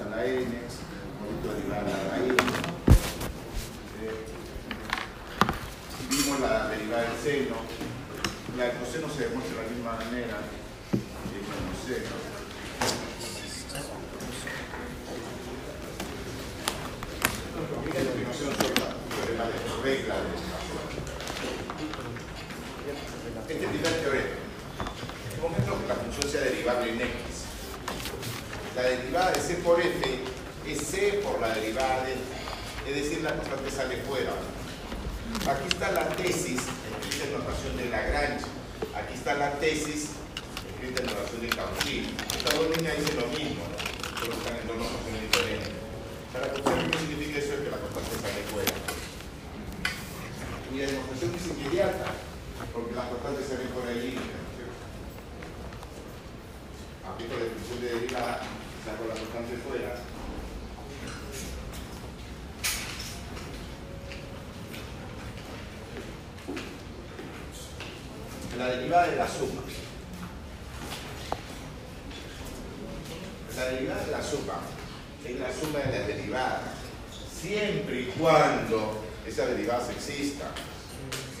a la n, momento derivada de la raíz. Eh, vimos la derivada del seno. La del coseno se demuestra de la misma manera que con el seno. Regla de Este primer teorema. Que la función sea derivable en x. La derivada de c por f es c por la derivada de es decir, la constante sale fuera. Aquí está la tesis escrita en notación de Lagrange. Aquí está la tesis escrita en notación de Cauchy. Estas dos líneas dicen lo mismo, solo están en dos notaciones diferentes. Para ustedes qué significa eso es que la constante sale fuera. Y la demostración es inmediata, porque las constantes salen fuera de línea. Aplico la expresión de derivada, saco la constante fuera. La derivada de la suma. La derivada de la suma es la suma de las derivadas, siempre y cuando esas derivadas existan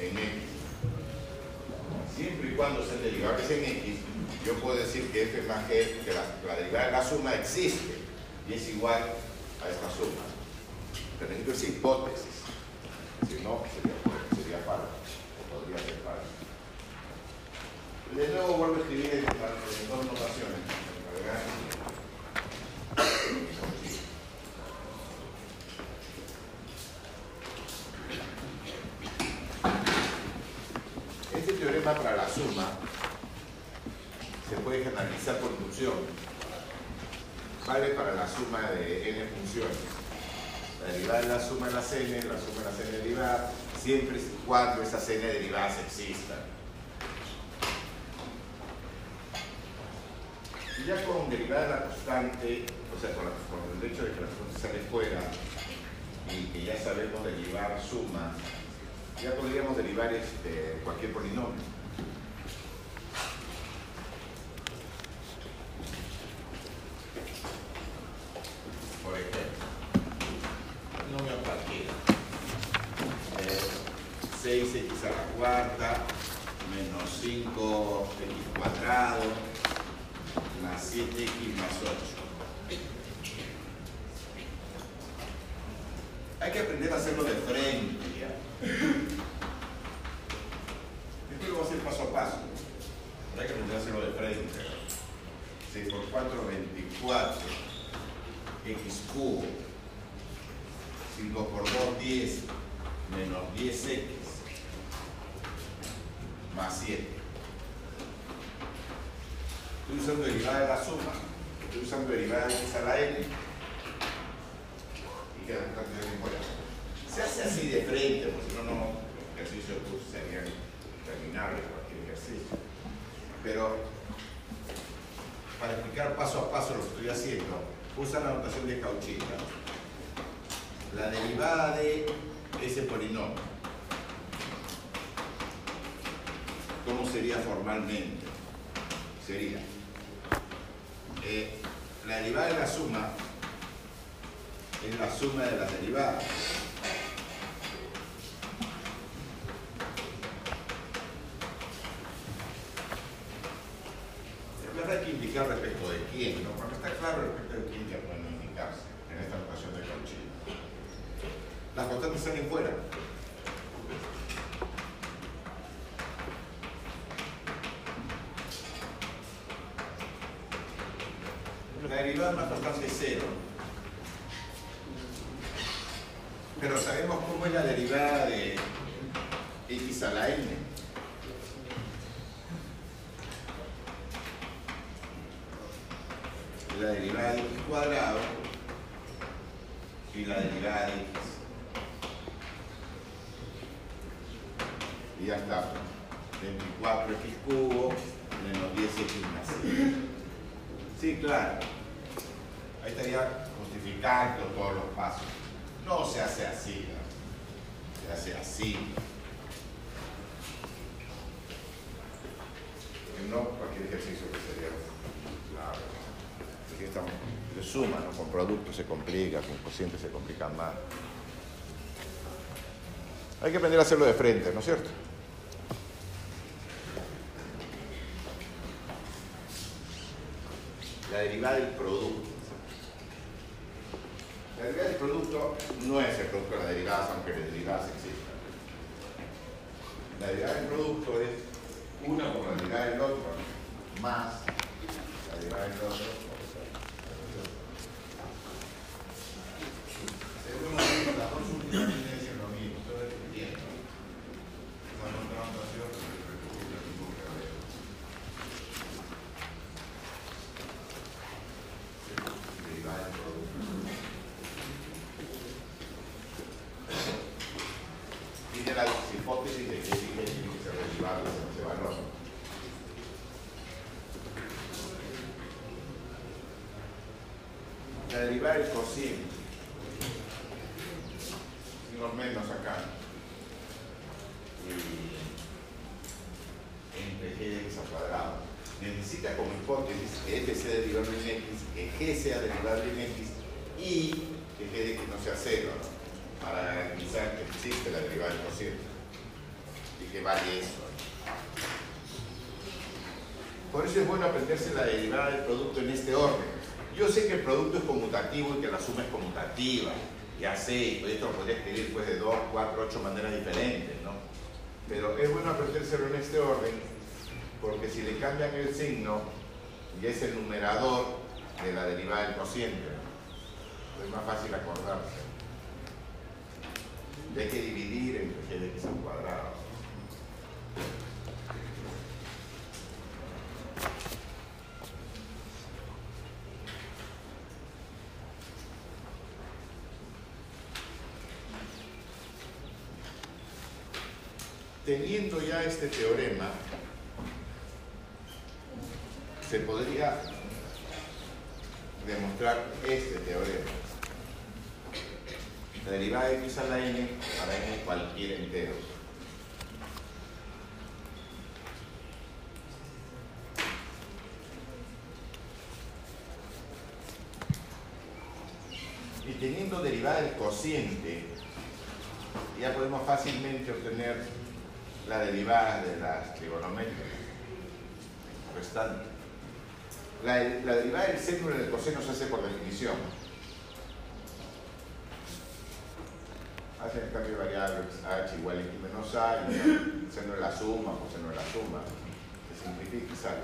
en x. Siempre y cuando sean derivables en x, yo puedo decir que f más g, que la, la derivada de la suma existe y es igual a esta suma. Pero esto es hipótesis. Si no, sería, sería falso. o Podría ser falso. De nuevo vuelvo a escribir en, en dos notaciones. Este teorema para la suma se puede generalizar por inducción. Vale para la suma de n funciones. La derivada de la suma de las n, la suma de las n derivadas, siempre y cuando esas n derivadas existan. Y ya con derivada de la constante, o sea, con, la- con el hecho de que la constante sale fuera y que ya sabemos derivar suma, ya podríamos derivar este, cualquier polinomio. Por polinomio cualquiera. Eh, 6x a la cuarta menos 5x cuadrado más 7x más 8. Hay que aprender a hacerlo de frente ya. Después lo voy a hacer paso a paso. Pero hay que aprender a hacerlo de frente. 6 por 4, 24. X cubo. 5 por 2, 10. Menos 10x. Más 7. Estoy usando derivada de la suma. Estoy usando derivada de x a la n. Y queda un cambio de fuera. Se hace así de frente, porque si no, no, los ejercicios pues, serían interminables, cualquier ejercicio. Pero para explicar paso a paso lo que estoy haciendo, usa la notación de Cauchy. ¿no? La derivada de ese polinomio. ¿Cómo sería formalmente? Sería eh, la derivada de la suma es la suma de las derivadas. En verdad hay que indicar respecto de quién, ¿no? Cuando está claro respecto de quién ya pueden indicarse en esta notación de Cauchy. Las constantes salen fuera. La derivada es una constante cero. Pero sabemos cómo es la derivada de x a la n. La derivada de x cuadrado y la derivada de x. Y ya está. 24x cubo menos 10x más 7. Sí, claro. Ahí estaría justificando todos los pasos. No se hace así, ¿no? se hace así. Porque no cualquier ejercicio que sería claro. Aquí estamos, yo suma, ¿no? con productos se complica, con cocientes se complican más. Hay que aprender a hacerlo de frente, ¿no es cierto? La derivada del producto. La derivada del producto no es el producto de las derivadas, aunque las derivadas existan. La derivada del producto es una por la derivada del otro, más la derivada del otro. Según las dos últimas vienen siendo lo mismo, estoy repitiendo. Una otra notación, pero repetir lo mismo que haber. Derivada del producto. Tiene la hipótesis de que el tiene que ser derivable en ese valor. La derivada del cociente. Unos menos acá. Y entre g de x al cuadrado. Necesita como hipótesis que f sea derivable en x, que g sea derivable en x y que g de x no sea cero, ¿no? para garantizar que existe la derivada del cociente y que vale eso. Por eso es bueno aprenderse la derivada del producto en este orden. Yo sé que el producto es conmutativo y que la suma es conmutativa. Ya sé, esto lo podría escribir pues de 2, 4, 8 maneras diferentes, ¿no? Pero es bueno aprendérselo en este orden porque si le cambian el signo y es el numerador de la derivada del cociente, ¿no? es más fácil acordarse. Y hay que dividir entre g de x al cuadrado. Teniendo ya este teorema, se podría demostrar este teorema. La derivada de x a la n para n cualquier entero. Y teniendo derivada del cociente, ya podemos fácilmente obtener la derivada de las trigonométricas restantes. La, derivada del seno en el coseno se hace por definición. Hacen el cambio de variables h igual a x menos a, y seno de la suma, coseno de la suma. Se simplifica y sale.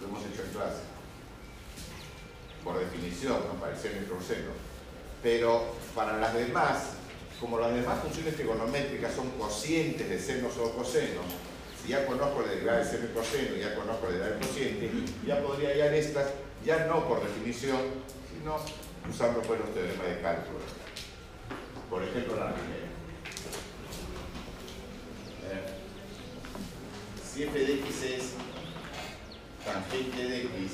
Lo hemos hecho en clase. Por definición, ¿no? para el seno y coseno. Pero para las demás, como las demás funciones trigonométricas son cocientes de senos o cosenos, si ya conozco la derivada del seno y coseno, ya conozco la derivada del cociente, ya podría hallar estas, ya no por definición, sino usando pues los teoremas de cálculo. Por ejemplo, la primera. Si f de x es tangente de x,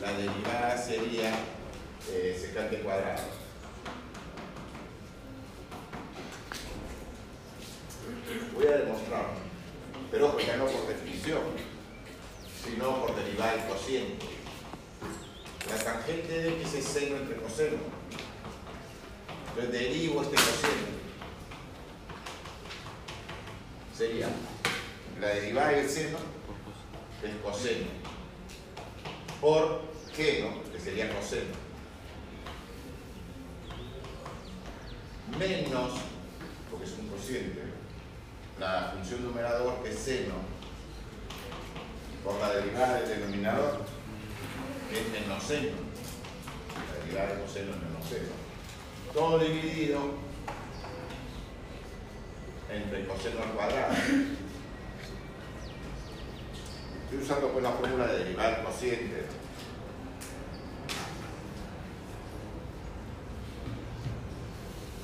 la derivada sería eh, secante cuadrado. Voy a demostrarlo, pero ojo, ya no por definición, sino por derivada del cociente. La tangente de x es seno entre coseno. Entonces derivo este cociente. Sería la derivada del seno es coseno por g, ¿no? que sería coseno. Menos, porque es un cociente, la función numerador es seno por la derivada del denominador es menos seno. La derivada de coseno es menos seno. Todo dividido entre coseno al cuadrado. Estoy usando pues la fórmula de derivada del cociente.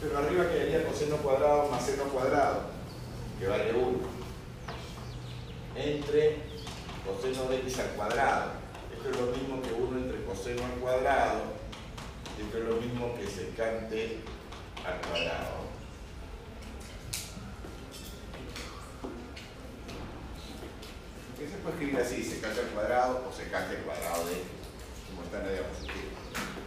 Pero arriba quedaría coseno cuadrado más seno cuadrado que vale 1, entre coseno de x al cuadrado. Esto es lo mismo que 1 entre coseno al cuadrado, esto es lo mismo que secante al cuadrado. ¿Qué se puede escribir así? Secante al cuadrado o secante al cuadrado de x. como está en la diapositiva.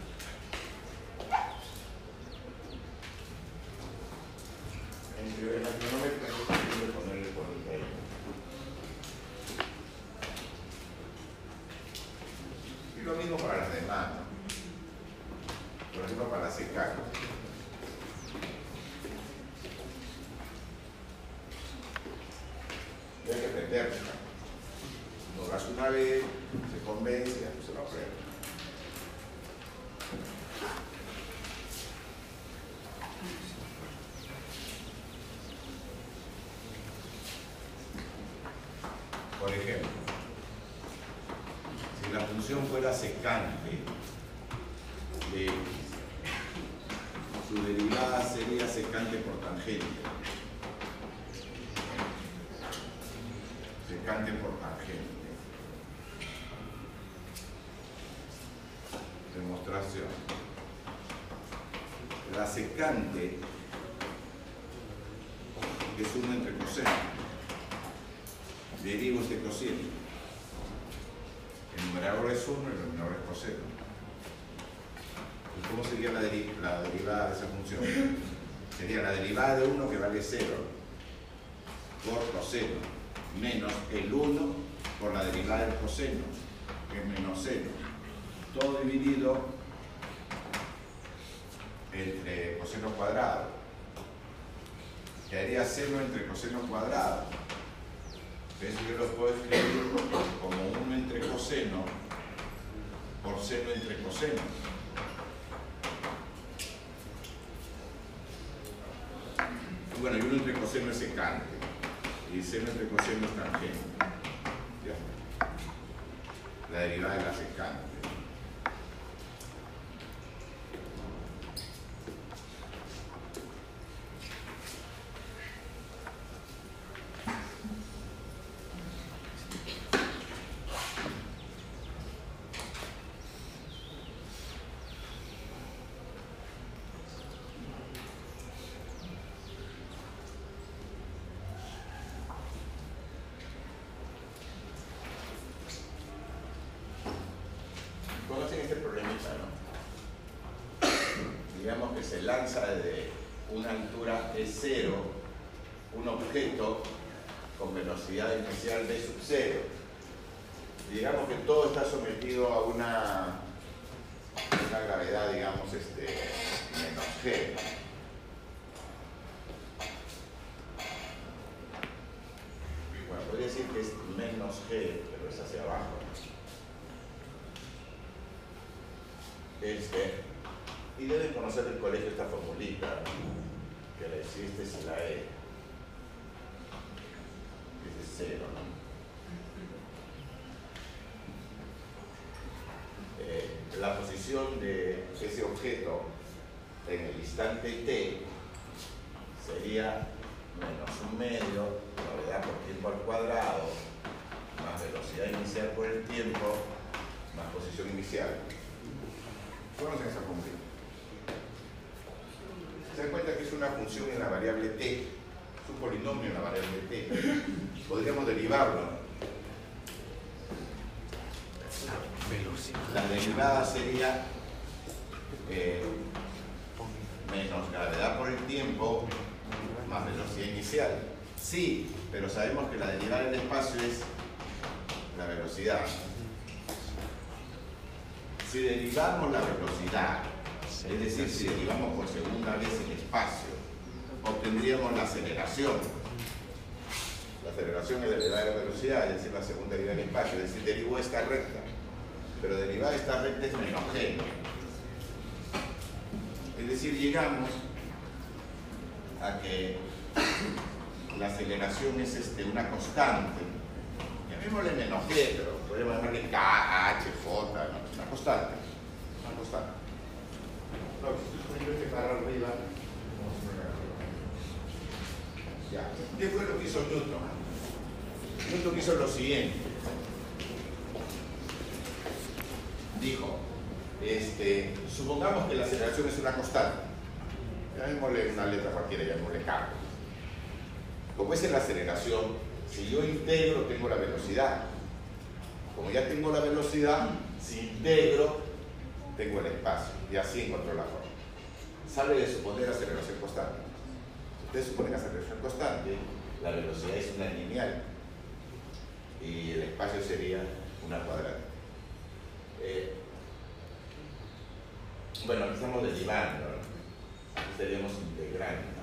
La cronómetra y lo mismo para las demás. Por ejemplo, para secar. Y hay que. Lo das una vez, se convence y después se lo aprende. Por ejemplo, si la función fuera secante de x, su derivada sería secante por tangente. Secante por tangente. Demostración. La secante es 1 entre coseno. Derivo este coseno. El numerador es 1 y el denominador es coseno. ¿Y cómo sería la, deri- la derivada de esa función? Sería la derivada de 1 que vale 0 por coseno menos el 1 por la derivada del coseno, que es menos 0. Todo dividido entre coseno cuadrado. Quedaría seno entre coseno cuadrado. Entonces yo lo puedo escribir como 1 entre coseno por seno entre coseno. Bueno, y 1 entre coseno es secante. Y seno entre coseno es tangente. Ya. La derivada de la secante. Conocen este problemita, ¿no? Digamos se lanza desde una altura de cero un objeto con velocidad inicial de sub cero. Digamos que todo está sometido a una, una gravedad, digamos, este, menos g. Bueno, podría decir que es menos g, pero es hacia abajo. Este, y deben conocer del colegio esta formulita, que la existe si la E. Es de cero, ¿no? Eh, la de ese objeto en el instante t sería menos un medio, gravedad por tiempo al cuadrado, más velocidad inicial por el tiempo, más posición inicial. ¿Conocen esa función? Se dan cuenta que es una función en la variable t, es un polinomio en la variable t. Podríamos derivarlo. La derivada sería eh, menos gravedad por el tiempo más velocidad inicial. Sí, pero sabemos que la derivada del espacio es la velocidad. Si derivamos la velocidad, es decir, si derivamos por segunda vez el espacio, obtendríamos la aceleración. La aceleración es derivada de la velocidad, es decir, la segunda derivada del espacio, es decir, derivó esta recta. Pero derivada esta recta es menos g. Es decir, llegamos a que la aceleración es este, una constante. Llamémosle menos g, pero podemos llamarle k, h, j, ¿no? una constante. Una constante. No, este para arriba. Ya. ¿Qué fue lo que hizo Newton? Newton hizo lo siguiente. Dijo, este, supongamos que la aceleración es una constante. Llamémosle una letra cualquiera, llamémosle k. Como es la aceleración, si yo integro tengo la velocidad. Como ya tengo la velocidad, si integro, tengo el espacio y así encuentro la forma. Sale de suponer aceleración constante. Si ustedes suponen aceleración constante, la velocidad es una lineal y el espacio sería una cuadrada. Eh, bueno, aquí estamos derivando, aquí estaríamos integrando.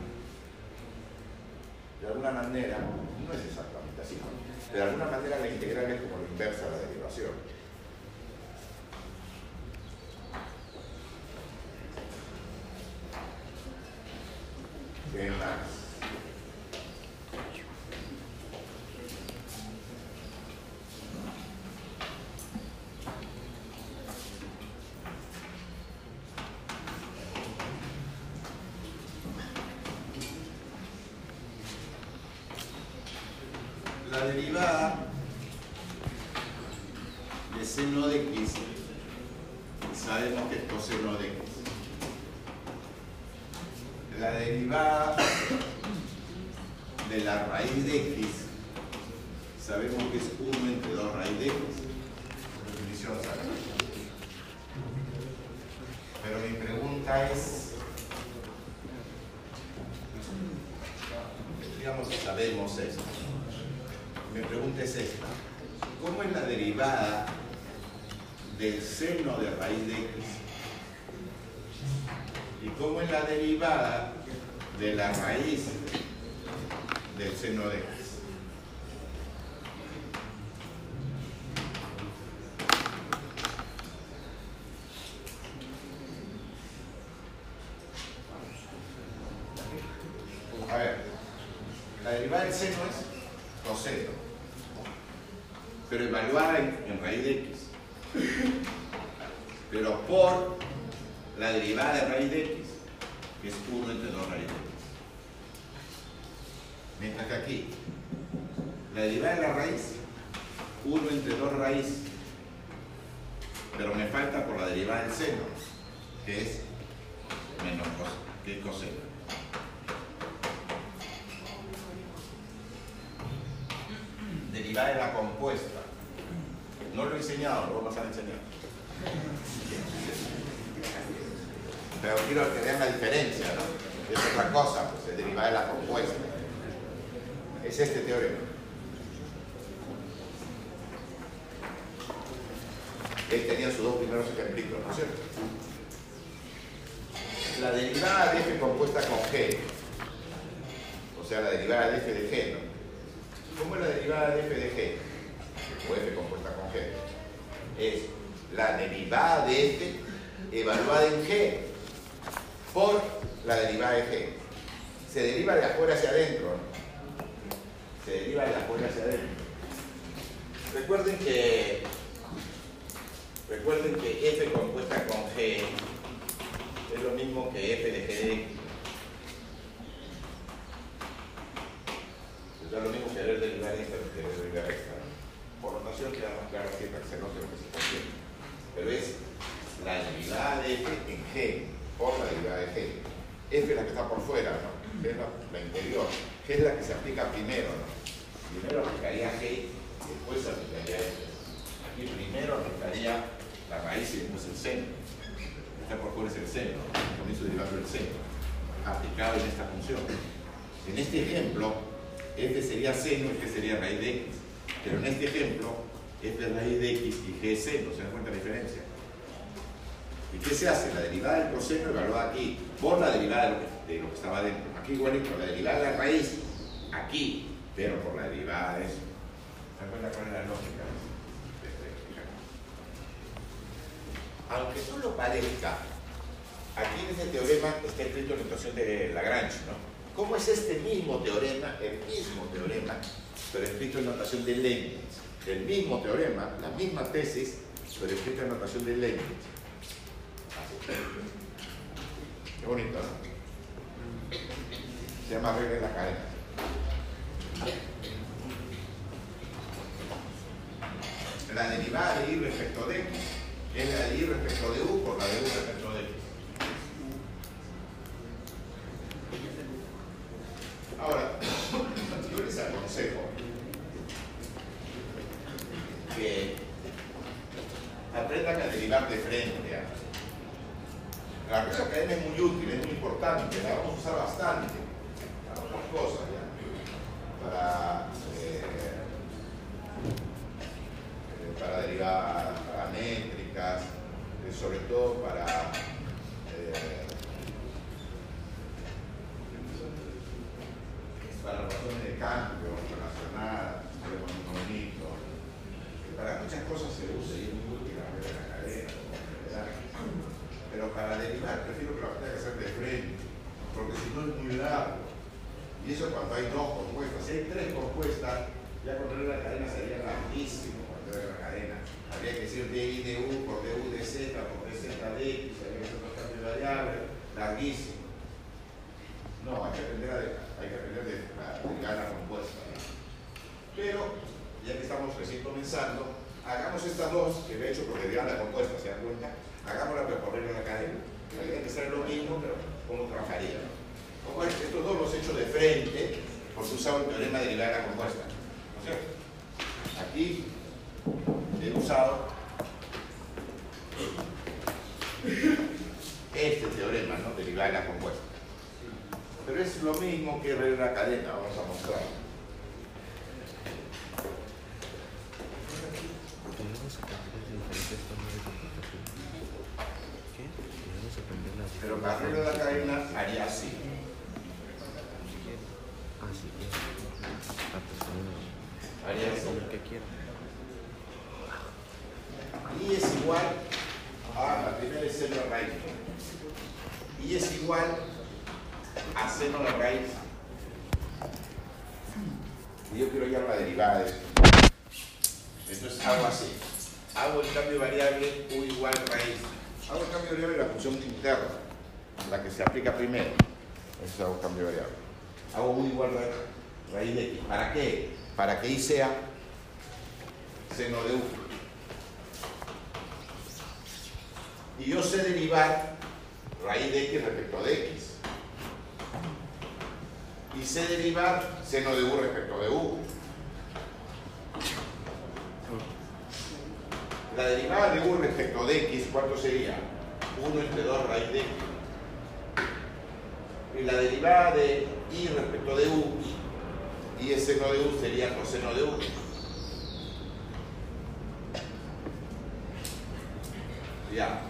De alguna manera, no es exactamente así, de alguna manera la integral es como la inversa de la derivación. ¿Qué más? De seno de x sabemos que es coseno de x. La derivada de la raíz de x sabemos que es 1 entre 2 raíz de x. Definición. Pero mi pregunta es, digamos, sabemos esto. Mi pregunta es esta. ¿Cómo es la derivada del seno de raíz de x? ¿Y cómo es la derivada de la raíz del seno de x? Es seno, ¿se dan cuenta la diferencia? ¿Y qué se hace? La derivada del coseno evaluada aquí, por la derivada de lo que, estaba dentro. Aquí igualito, la derivada de la raíz, aquí, pero por la derivada de eso. ¿Se dan cuenta cuál es la lógica? Aunque solo parezca, aquí en este teorema está escrito en notación de Lagrange, ¿no? ¿Cómo es este mismo teorema, el mismo teorema, pero escrito en notación de Leibniz? El mismo teorema, la misma tesis, pero escrito en notación de Leibniz. Qué bonito, ¿no? Se llama regla de la cadena. La derivada de y respecto de x es la de y respecto de u por la de u respecto de x. Ahora, yo les aconsejo que aprendan a derivar de frente. La la cadena es muy útil, es muy importante, la vamos a usar bastante para otras cosas, ¿ya? Para, eh, para derivar paramétricas, eh, sobre todo para eh, para razones de cambio, relacionadas, económicos, para muchas cosas se usa y es muy útil la de la cadena, pero para derivar prefiero que lo tenga que hacer de frente, porque si no es muy largo. Y eso cuando hay dos compuestas, si hay tres compuestas, ya con regla de la cadena sería larguísimo regla la cadena. Habría que decir DI de U por DU de Z por DZ de X, habría que hacer dos cambios de variables, larguísimo. No, hay que aprender a, hay que aprender de, a derivar la compuesta. Pero, ya que estamos recién comenzando, hagamos estas dos, que de hecho porque derivan la compuesta, ¿se dan cuenta? Hagámosla por regla de la cadena. Habría que hacer lo mismo, pero ¿cómo trabajaría? Estos dos los he hecho de frente, porque usaba el teorema de derivar la compuesta. ¿No es cierto? Aquí he usado este teorema, ¿no? Derivar la compuesta. Pero es lo mismo que de la cadena, vamos a mostrar. Podemos aprender diferentes formas de computación. ¿Qué? Podemos aprender las Pero de la cadena haría así. Ah. Ah, pues. Haría así. Como el que quiera. Y es igual a la primera es seno de raíz. Y es igual a seno de raíz. Y yo quiero hallar la derivada de esto. Entonces hago así. Hago el cambio variable u igual raíz. Hago el cambio variable de la función interna, la que se aplica primero. Eso hago cambio variable. Hago u igual ra- raíz de x. ¿Para qué? Para que y sea seno de u. y yo sé derivar raíz de x respecto de x. Y sé derivar seno de u respecto de u. La derivada de u respecto de x, ¿cuánto sería? 1 entre 2 raíz de x. Y la derivada de y respecto de u, y es seno de u sería coseno de u. Ya,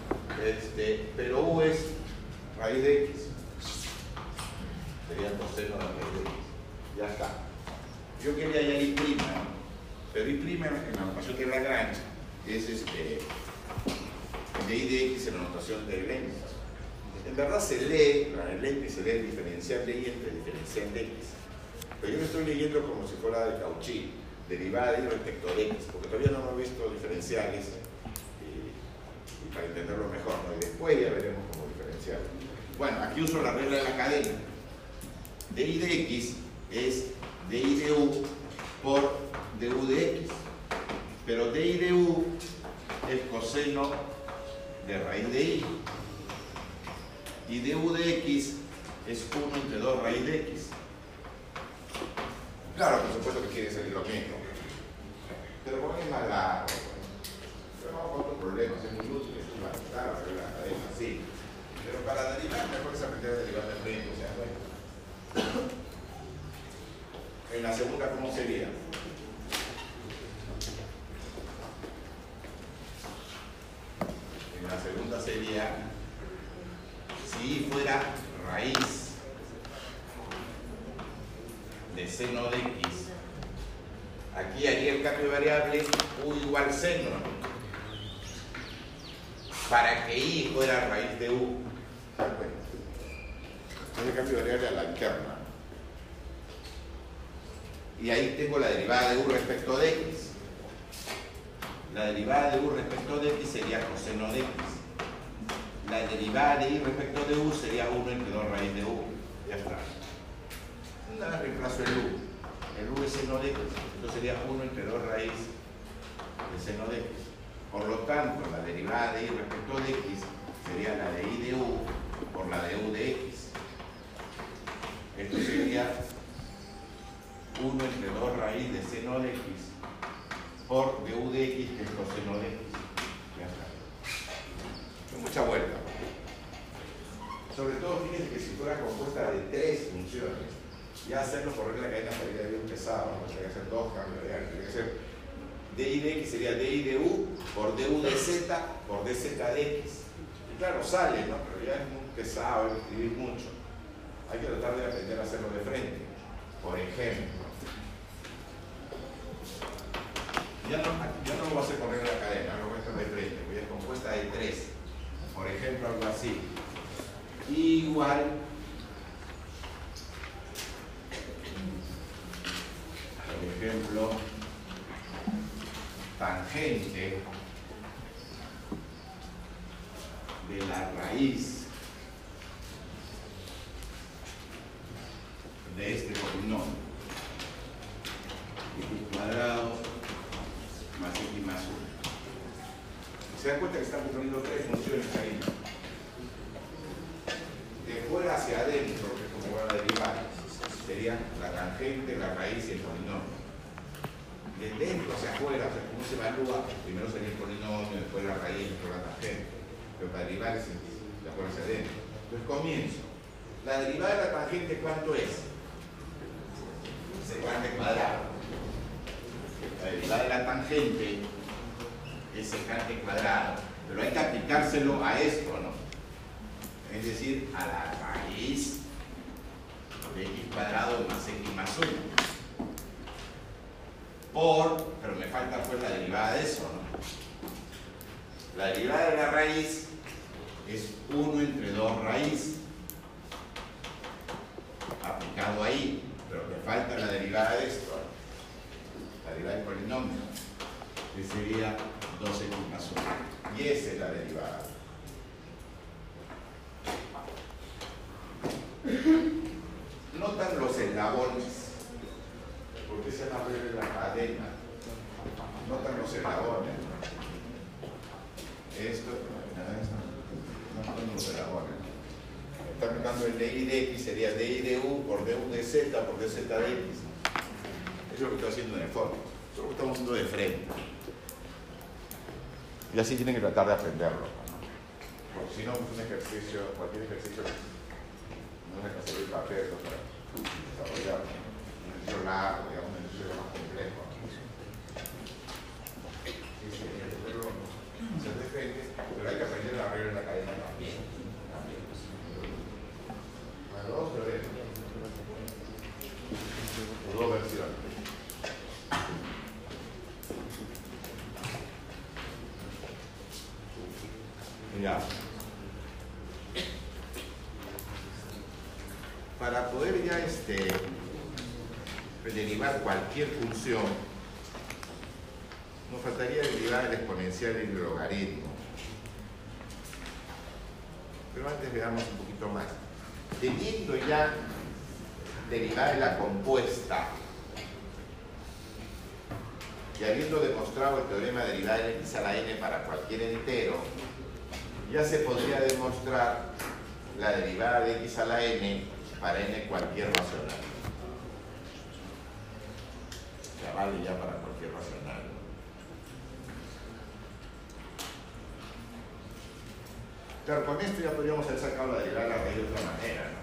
este, pero u es raíz de x. Sería coseno de raíz de x. Ya está. Yo quería hallar y prima, pero y prima en la notación de Lagrange es este, de y de x en la notación de Leibniz. En verdad se lee, la de Leibniz se lee diferencial de y entre diferencial de x. Pero yo lo estoy leyendo como si fuera de Cauchy, derivada de y respecto de x, porque todavía no hemos visto diferenciales y, y para entenderlo mejor, ¿no? y después ya veremos cómo diferenciar. Bueno, aquí uso la regla de la cadena. dy de x es dy de u por du de x, pero dy de u es coseno de raíz de y. Y du de x es 1 entre 2 raíz de x. Claro, por supuesto que quiere salir lo mismo. Pero como es más largo, pero vamos con otros problemas, es muy útil, es más claro, de la cadena, sí. Pero para derivar, mejor es aprender a derivar de frente, o sea, bueno. En la segunda, ¿cómo sería? En la segunda sería, si fuera raíz de seno de x, aquí haría el cambio de variable u igual seno, para que y fuera raíz de u. Entonces el cambio de variable a la interna. Y ahí tengo la derivada de u respecto de x. La derivada de u respecto de x sería coseno de x. La derivada de y respecto de u sería 1 entre 2 raíz de u. Ya está. Nada, reemplazo el u. El u es seno de x. Esto sería 1 entre 2 raíz de seno de x. Por lo tanto, la derivada de y respecto de x sería la de y de u por la de u de x. Esto sería 1 entre 2 raíz de seno de x por dv de x, que es coseno de x. Mucha vuelta. Sobre todo, fíjense que si fuera compuesta de tres funciones, ya hacerlo por regla cadena sería bien pesado, ¿no? tendría que hacer dos cambios de que hacer di de x sería di de u por du de z por dz de x. Y claro, sale, ¿no? Pero ya es muy pesado, hay que escribir mucho. Hay que tratar de aprender a hacerlo de frente. Por ejemplo, ya no, ya no lo voy a hacer por regla de cadena, lo voy a hacer de frente, voy a compuesta de tres. Por ejemplo, algo así. Igual por ejemplo, tangente de la raíz de este polinomio cuadrado más x más 1. ¿Se dan cuenta que estamos poniendo tres funciones ahí? De fuera hacia adentro, que es como va a derivar, sería la tangente, la raíz y el polinomio. De dentro hacia afuera, o cómo se evalúa, primero sería el polinomio, después la raíz, después la tangente. Pero para derivar es de afuera hacia adentro. Entonces comienzo. La derivada de la tangente, ¿cuánto es? Secante cuadrado. La derivada de la tangente es secante cuadrado. Pero hay que aplicárselo a esto, ¿no? Es decir, a la raíz de x cuadrado más x más 1. Por, pero me falta pues la derivada de eso, ¿no? La derivada de la raíz es 1 entre 2 raíz. Aplicado ahí, pero me falta la derivada de esto. La derivada del polinomio, que sería 2x más 1. Y esa es la derivada. Notan los eslabones, porque se llama breve la cadena. Notan los eslabones. Esto, notan los eslabones. Está aplicando el dy de x, sería dy de u por du de z por dz de x. Es lo que estoy haciendo en el fondo. Eso es lo que estamos haciendo de frente. Y así tienen que tratar de aprenderlo. ¿no? Porque si no, es un ejercicio, cualquier ejercicio no es hacer el papel para desarrollar un ejercicio largo, digamos, un ejercicio más complejo. Sí, sí, hay que hacerlo, hacer de frente, pero hay que aprender a abrir la cadena también. también. Dos teoremas. O dos versiones. Ya. Para poder ya este, derivar cualquier función, nos faltaría derivar el logaritmo. Pero antes veamos un poquito más. Teniendo ya derivada de la compuesta y habiendo demostrado el teorema de derivada de x a la n para cualquier entero, ya se podría demostrar la derivada de x a la n para n cualquier racional. Ya vale ya para cualquier racional. Claro, con esto ya podríamos haber sacado la derivada de otra manera,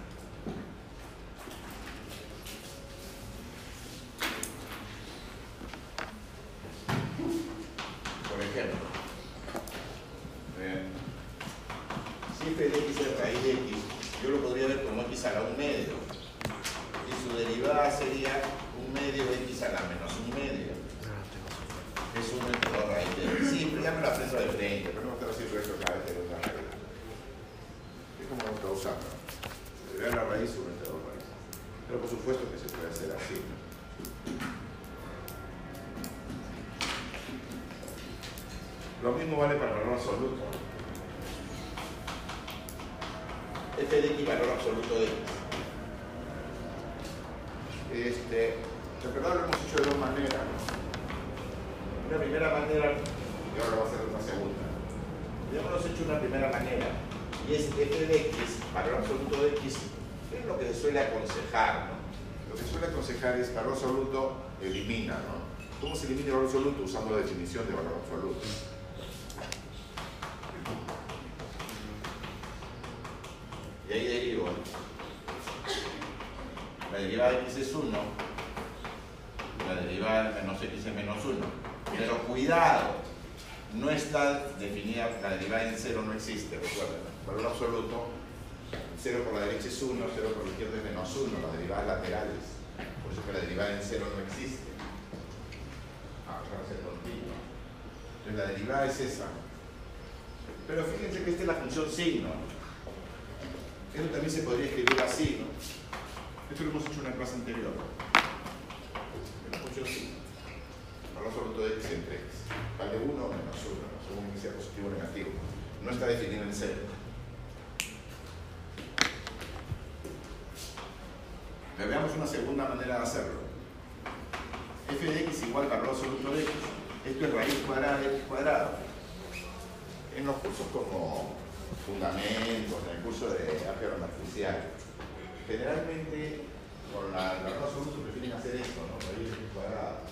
Lo que suele aconsejar es valor absoluto elimina, ¿no? ¿Cómo se elimina el valor absoluto? Usando la definición de valor absoluto. Y ahí derivo la derivada de x es 1, la derivada de menos x es menos 1. Pero cuidado, no está definida, la derivada en 0 no existe, recuerden. Valor absoluto, 0 por la derecha es 1, 0 por la izquierda es menos 1, las derivadas laterales. Por eso que la derivada en 0 no existe. Ah, va a ser continua. Entonces la derivada es esa. Pero fíjense que esta es la función signo. Esto también se podría escribir así, ¿no? Esto lo hemos hecho en la clase anterior. La función signo. Valor absoluto de x entre x. Vale 1 o menos 1, según que sea positivo o negativo. No está definido en 0. Pero veamos una segunda manera de hacerlo. f de x igual valor absoluto de x. Esto es raíz cuadrada de x cuadrado. En los cursos como fundamentos, en el curso de álgebra matricial, generalmente con la, el valor absoluto prefieren hacer esto, ¿no? Raíz de x cuadrado.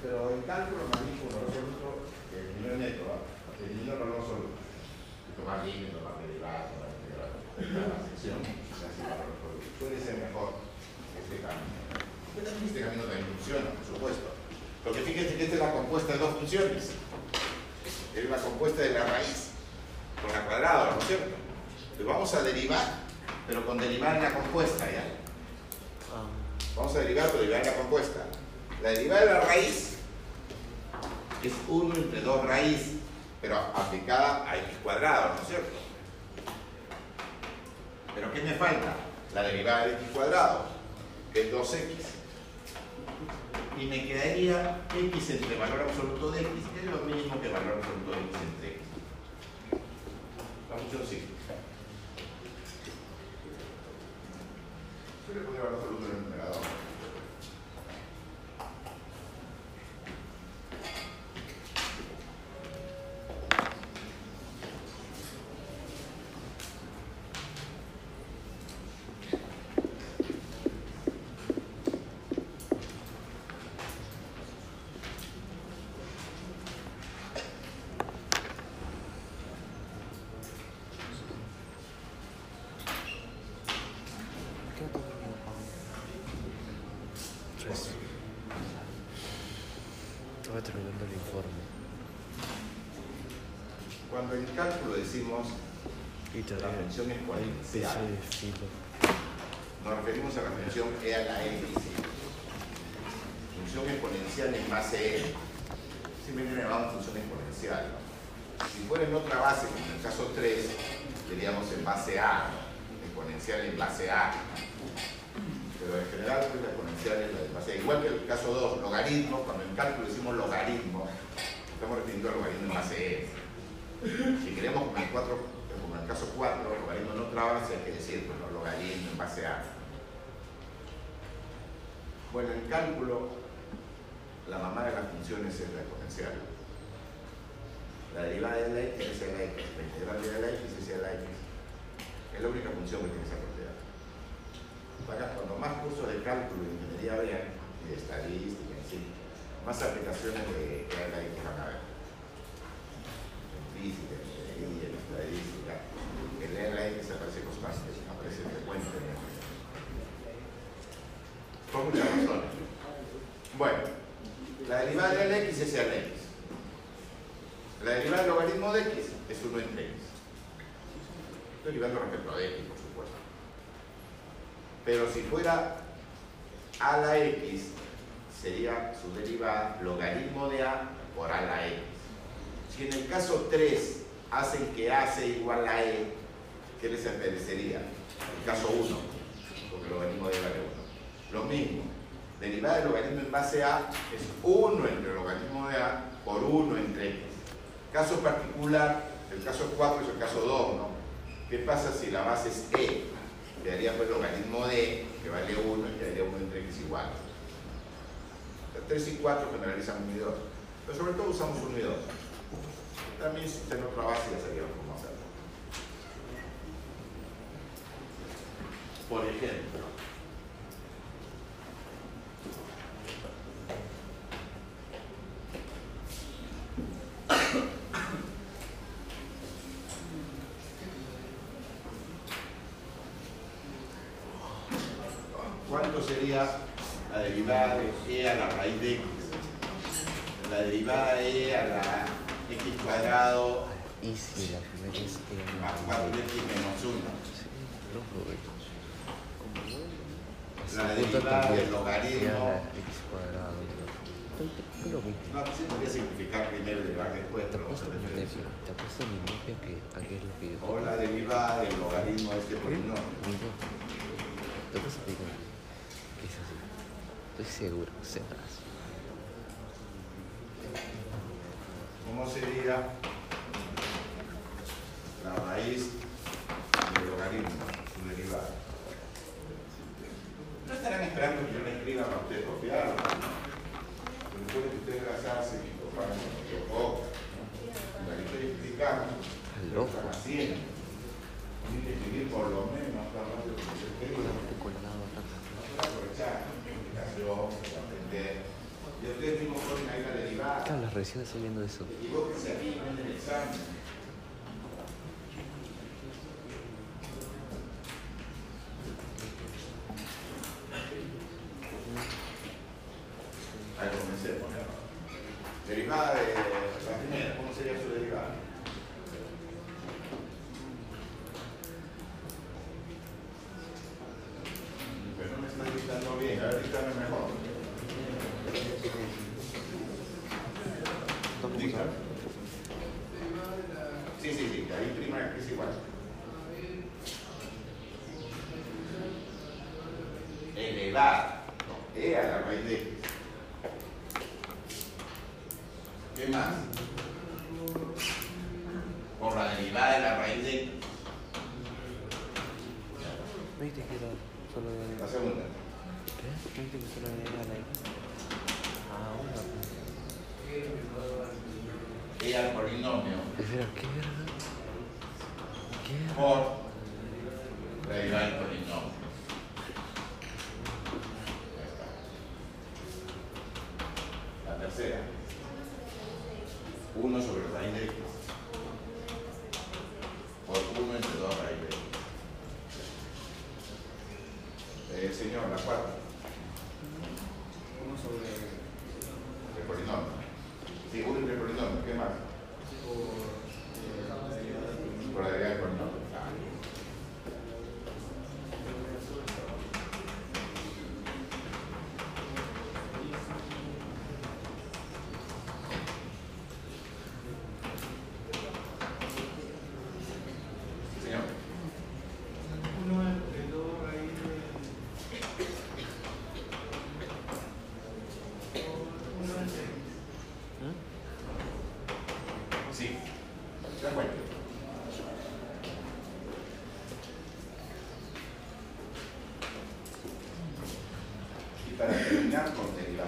Pero en cálculo con valor absoluto, no es neto, elimina el valor absoluto. Tomar límite, tomar derivada, tomar integral, la sección. Puede ser mejor este camino. Pero también este camino también funciona, por supuesto. Porque fíjense que esta es la compuesta de dos funciones. Es la compuesta de la raíz con la cuadrada, ¿no es cierto? Entonces vamos a derivar, pero con derivar en la compuesta, ¿ya? Vamos a derivar, pero derivar en la compuesta. La derivada de la raíz es 1 entre 2 raíz, pero aplicada a x cuadrado, ¿no es cierto? ¿Pero qué me falta? La derivada de x cuadrado, es 2x. Y me quedaría x entre valor absoluto de x, que es lo mismo que valor absoluto de x entre x. La función sí. Yo le pondría valor absoluto en el numerador. Tres. Estaba terminando el informe. Cuando en cálculo decimos Y la función exponencial, de filo. nos referimos a la función e a la x. Función exponencial en base n. Simplemente le llamamos función exponencial. Si fuera en otra base, como en el caso 3, diríamos en base a, exponencial en base a. En general pues, la exponencial es la de base a. Igual que el caso 2, logaritmo, cuando en cálculo decimos logaritmo, estamos refiriendo al logaritmo en base n. Si queremos como el cuatro, como en el caso 4, logaritmo en otra base, hay que decir, bueno, logaritmo en base a. Bueno, en cálculo, la mamá de las funciones es la exponencial. La derivada de la x es la x, la integral de la x es la x. Es la única función que tiene esa propiedad. Cuando más cursos de cálculo y ingeniería vean, de estadística más aplicaciones de de la x van a ver. En física, en ingeniería, en estadística, el e a la x aparece constante, aparece frecuente. Por muchas razones. Bueno, la derivada de la x es la x. La derivada del logaritmo de x es 1 entre x. Estoy derivando respecto a x. Pero si fuera a la x, sería su derivada logaritmo de a por a la x. Si en el caso 3 hacen que a sea igual a e, ¿qué les aparecería? El caso 1, porque el logaritmo de a vale 1. Lo mismo, derivada del logaritmo en base a es 1 entre el logaritmo de a por 1 entre x. Caso particular, el caso 4 es el caso 2, ¿no? ¿Qué pasa si la base es e? Quedaría pues logaritmo de que vale 1 y quedaría 1 entre x igual. 3 y 4 generalizan 1 y 2. Pero sobre todo usamos 1 y 2. También si está en otra base ya sabíamos cómo hacerlo. Por ejemplo, sería la derivada de e a la raíz de x. La derivada de e a la x cuadrado y si la primera es e más 4 de x menos 1. La derivada del logaritmo. E no, siempre voy a simplificar primero y después, pero vamos a Te mi que aquí es lo que yo. O la derivada del logaritmo de este polinomio. Te apuesto Estoy seguro que sabrás. ¿Cómo sería la raíz del logaritmo, su derivada? No estarán esperando que yo la escriba para ustedes copiarla. Después de que usted las y comparan con otro ¿no? Aquí estoy explicando lo que están haciendo. Tienen que escribir por lo menos la parte de lo que se Aprovechar yo, aprender. Y ustedes mismos ponen ahí la derivada. Eso.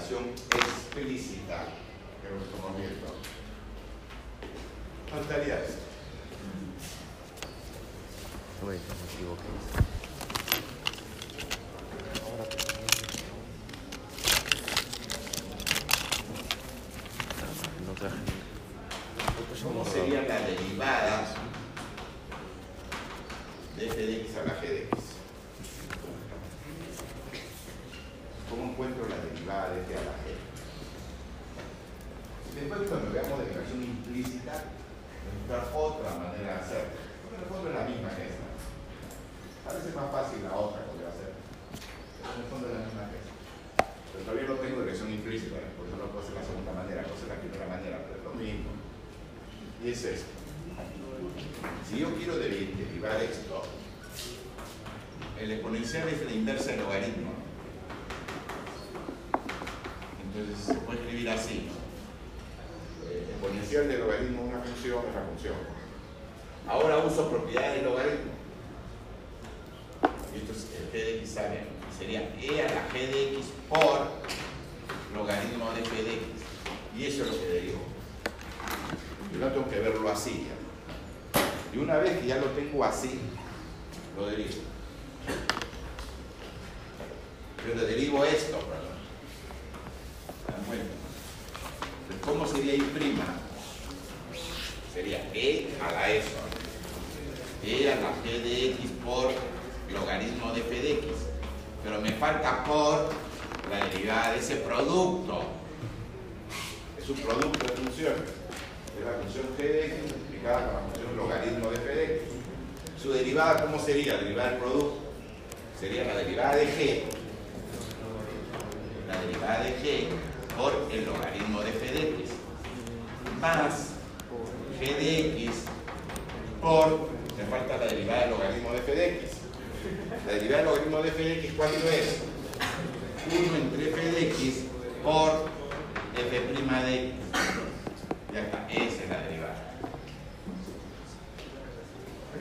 comunicación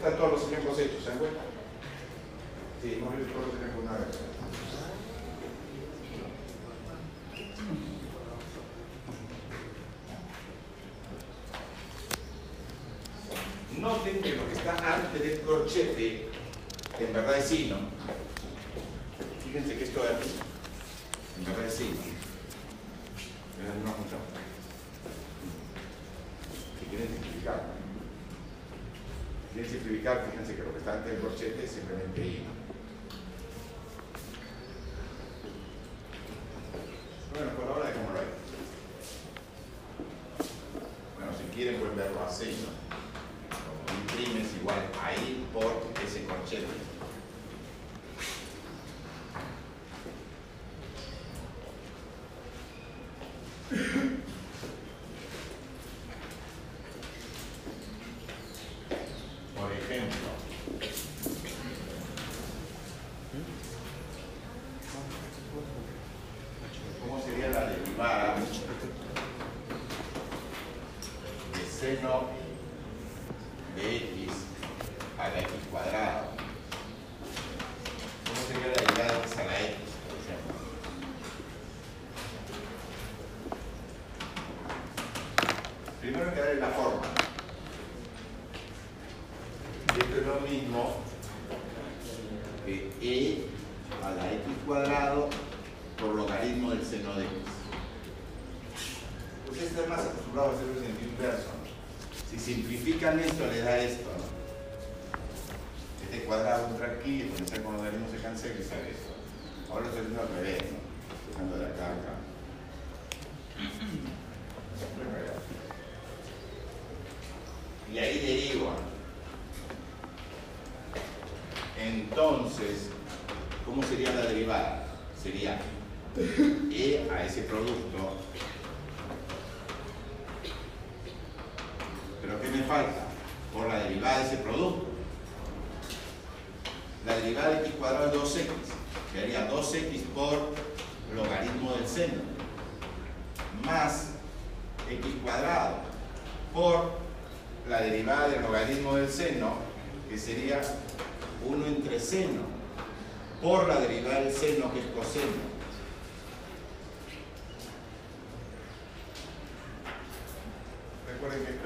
están todos los ejemplos hechos, ¿se dan cuenta? Sí, hemos visto todos los ejemplos una vez. Noten que lo que está antes del corchete en verdad es sino. Fíjense que esto de aquí, en verdad es sino. Es la misma función. Si quieren simplificar. Si quieren simplificar, fíjense que lo que está antes del corchete es simplemente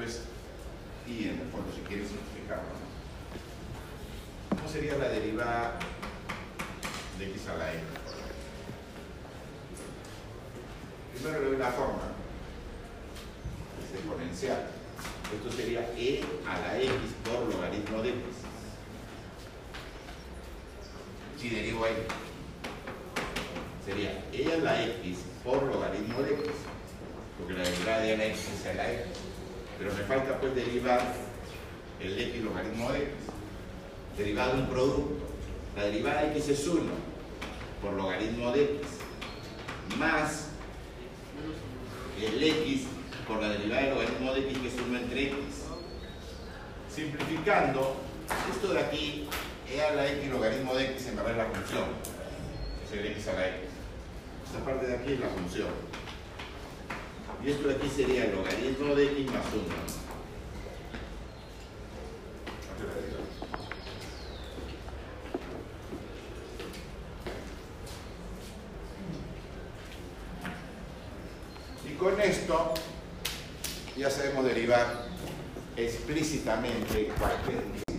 Recuerden que esto es y en el fondo, si quieren simplificarlo. ¿no? ¿Cómo sería la derivada de x a la n? Primero le doy la forma. Es exponencial. Esto sería e a la x por logaritmo de x. Si derivo ahí, sería e a la x por logaritmo de x. Porque la derivada de la x es a la x. Pero me falta pues derivar el x logaritmo de x. Derivado de un producto. La derivada de x es 1 por logaritmo de x. Más el x por la derivada del logaritmo de x que es 1 entre x. Simplificando, esto de aquí, e a la x logaritmo de x en verdad es la función. Es el x a la x. Esta parte de aquí es la función. Y esto de aquí sería el logaritmo de x más 1. Y con esto ya sabemos derivar explícitamente cualquier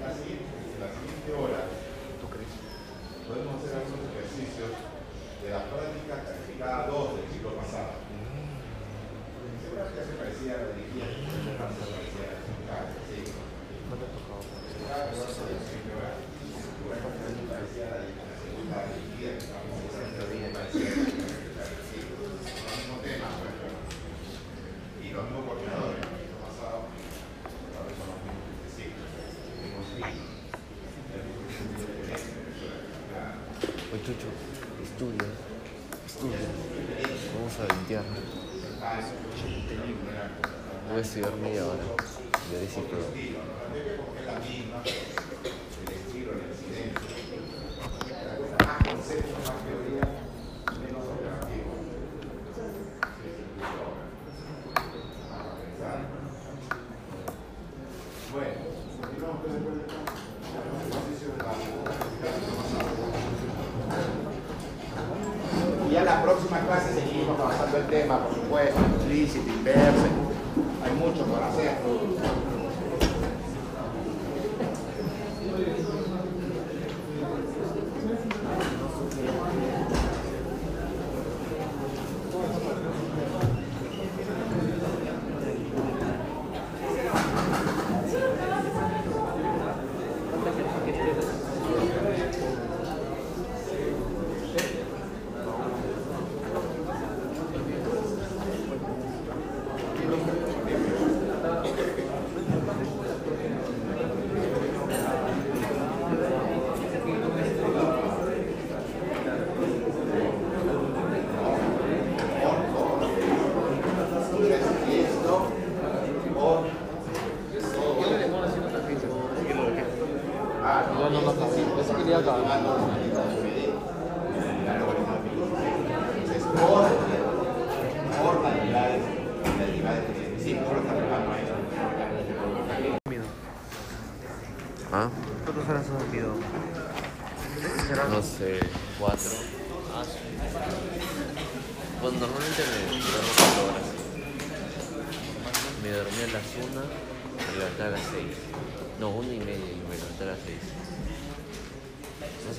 En la siguiente hora podemos hacer algunos ejercicios de las prácticas casi cada dos del ciclo pasado. ¿Qué que hace parecida a la dirigida?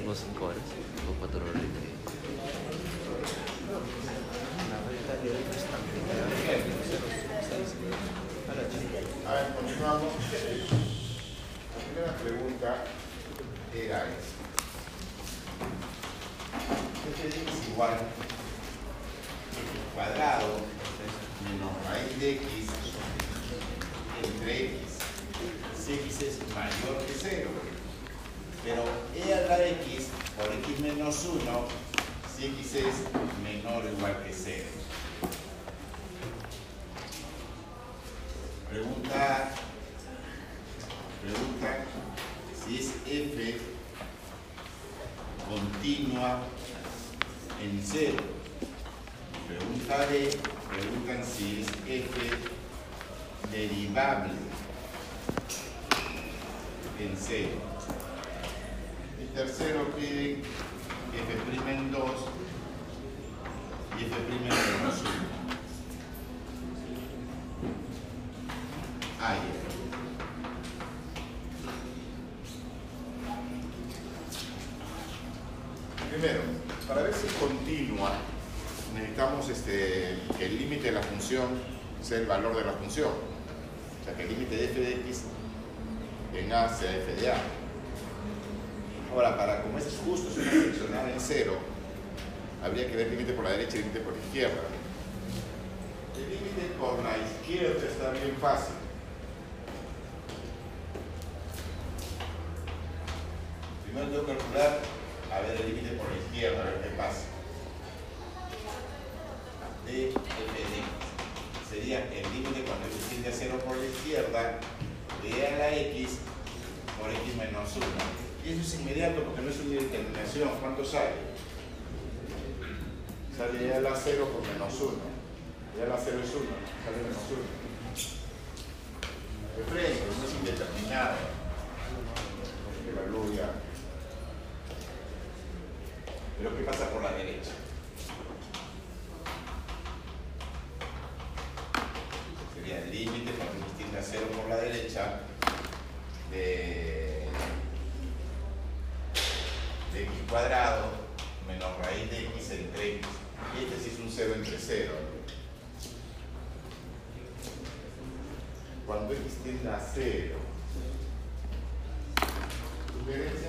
máximo 5 horas o 4 horas y media. A ver, continuamos. La primera pregunta era esta. Este es igual el cuadrado menos raíz de x x por x menos 1 si x es menor o igual que 0. Pregunta el valor de mujeres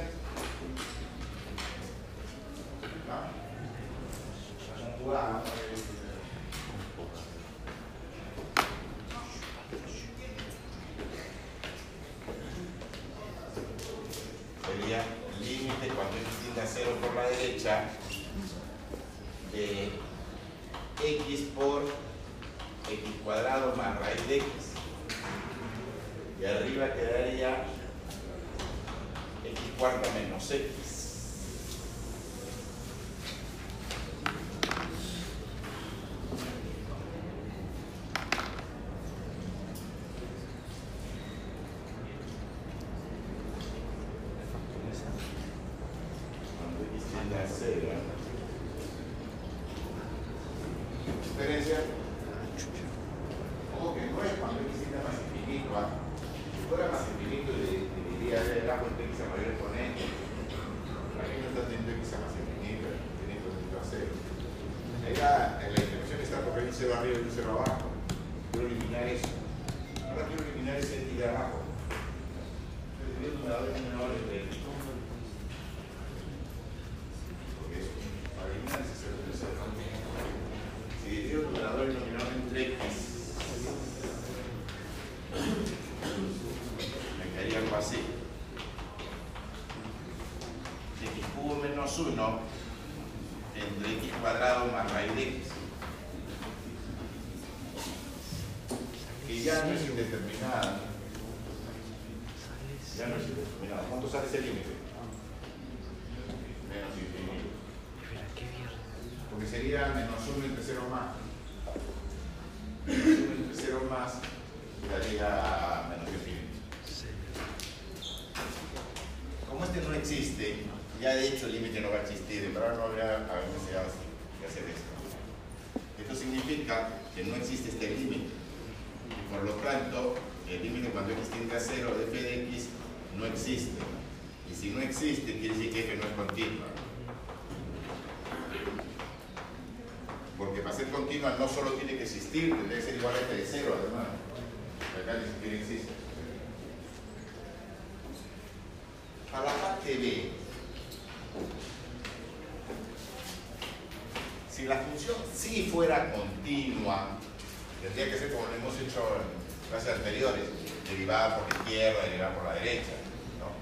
por la izquierda, derivada por la derecha, ¿no?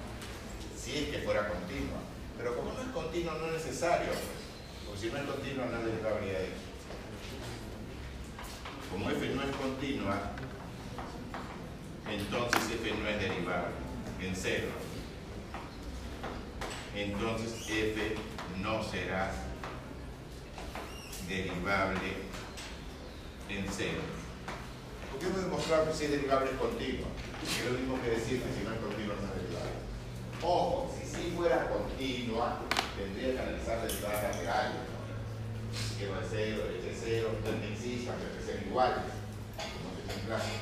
si es que fuera continua. Pero como no es continua, no es necesario, porque si no es continua, no es derivable. Como f no es continua, entonces f no es derivable en cero. Entonces f no será derivable en cero. ¿Por qué no demostrarme si es derivable es continua? Es lo mismo que decir que si no es continua no es derivable. Ojo, si sí fuera continua, tendría que analizar derivadas que va de 0, de 0, donde existan, que sean iguales, como se reemplazan.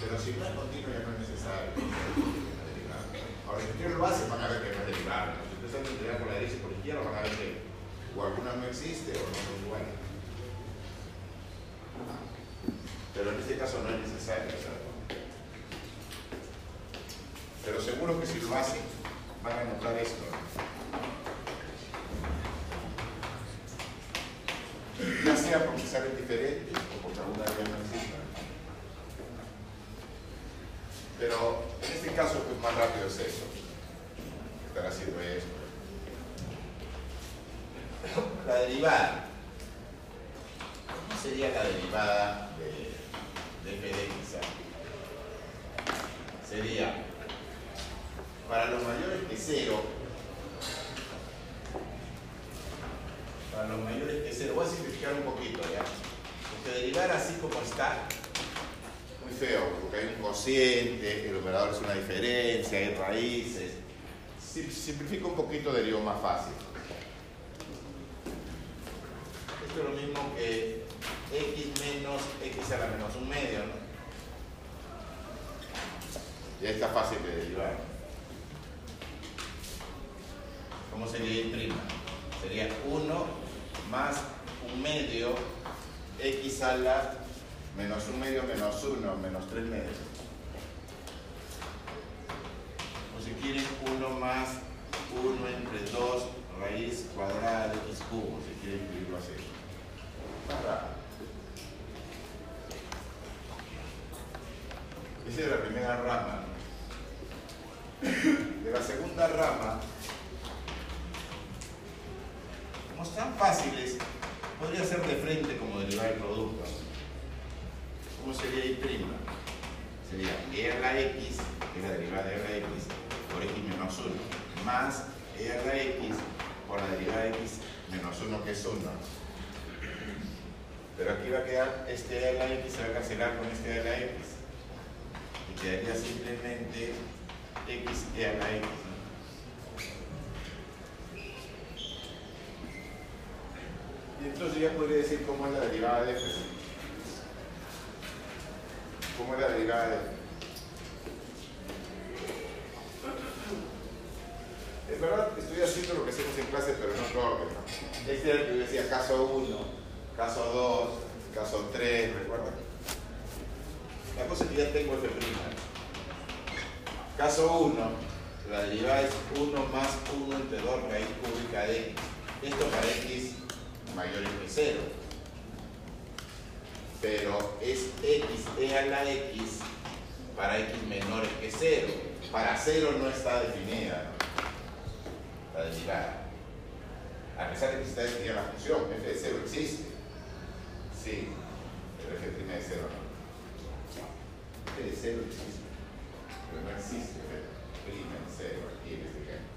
Pero si no es continua ya no es necesario. Ahora, si ustedes lo hacen, van a ver que no es derivable. Si empiezan a integrar por la derecha y por la izquierda, van a ver que o alguna no existe o no son iguales. Pero en este caso no es necesario hacerlo. Pero seguro que si lo hacen, van a notar esto. Ya sea porque salen diferentes o porque alguna ya no existen. Pero en este caso, pues más rápido es eso. Estar haciendo esto. La derivada. ¿Cómo sería la derivada de, x? Sería, para los mayores que cero, para los mayores que cero, voy a simplificar un poquito ya. Porque derivar así como está, muy feo, porque hay un cociente, el operador es una diferencia, hay raíces. Si- Simplifica un poquito, derivo más fácil. Esto es lo mismo que x menos x a la menos un medio, ¿no? Ya está fácil de derivar. ¿Cómo sería y'? Sería 1 más un medio x a la menos un medio menos 1 menos 3 medios. O si quieren 1 más 1 entre 2 raíz cuadrada de x cubo, si quieren escribirlo así. Más Esa es la primera rama. De la segunda rama, como están fáciles, podría ser de frente como derivar el producto. ¿Cómo sería y'? Sería e a la x, que es la derivada de e a la x, por x menos 1, más e a la x por la derivada de x menos 1, que es 1. Pero aquí va a quedar este e a la x, se va a cancelar con este e a la x. Quedaría simplemente x e a la x. ¿no? Y entonces ya podría decir cómo es la derivada de f. ¿Cómo es la derivada de f? Es verdad, estoy haciendo lo que hacemos en clase, pero en otro orden. ¿no? Este era el que yo decía caso 1, caso 2, caso 3, ¿recuerdan? La cosa es que ya tengo f'. Caso 1, la derivada es 1 más 1 entre 2 raíz cúbica de x. Esto para x mayor que 0. Pero es x e a la x para x menores que 0. Para 0 no está definida la derivada. A pesar de que está definida la función, f de 0 existe. Sí, pero f' de 0 no. F de 0 existe. Pero no existe f' en 0 aquí en este ejemplo.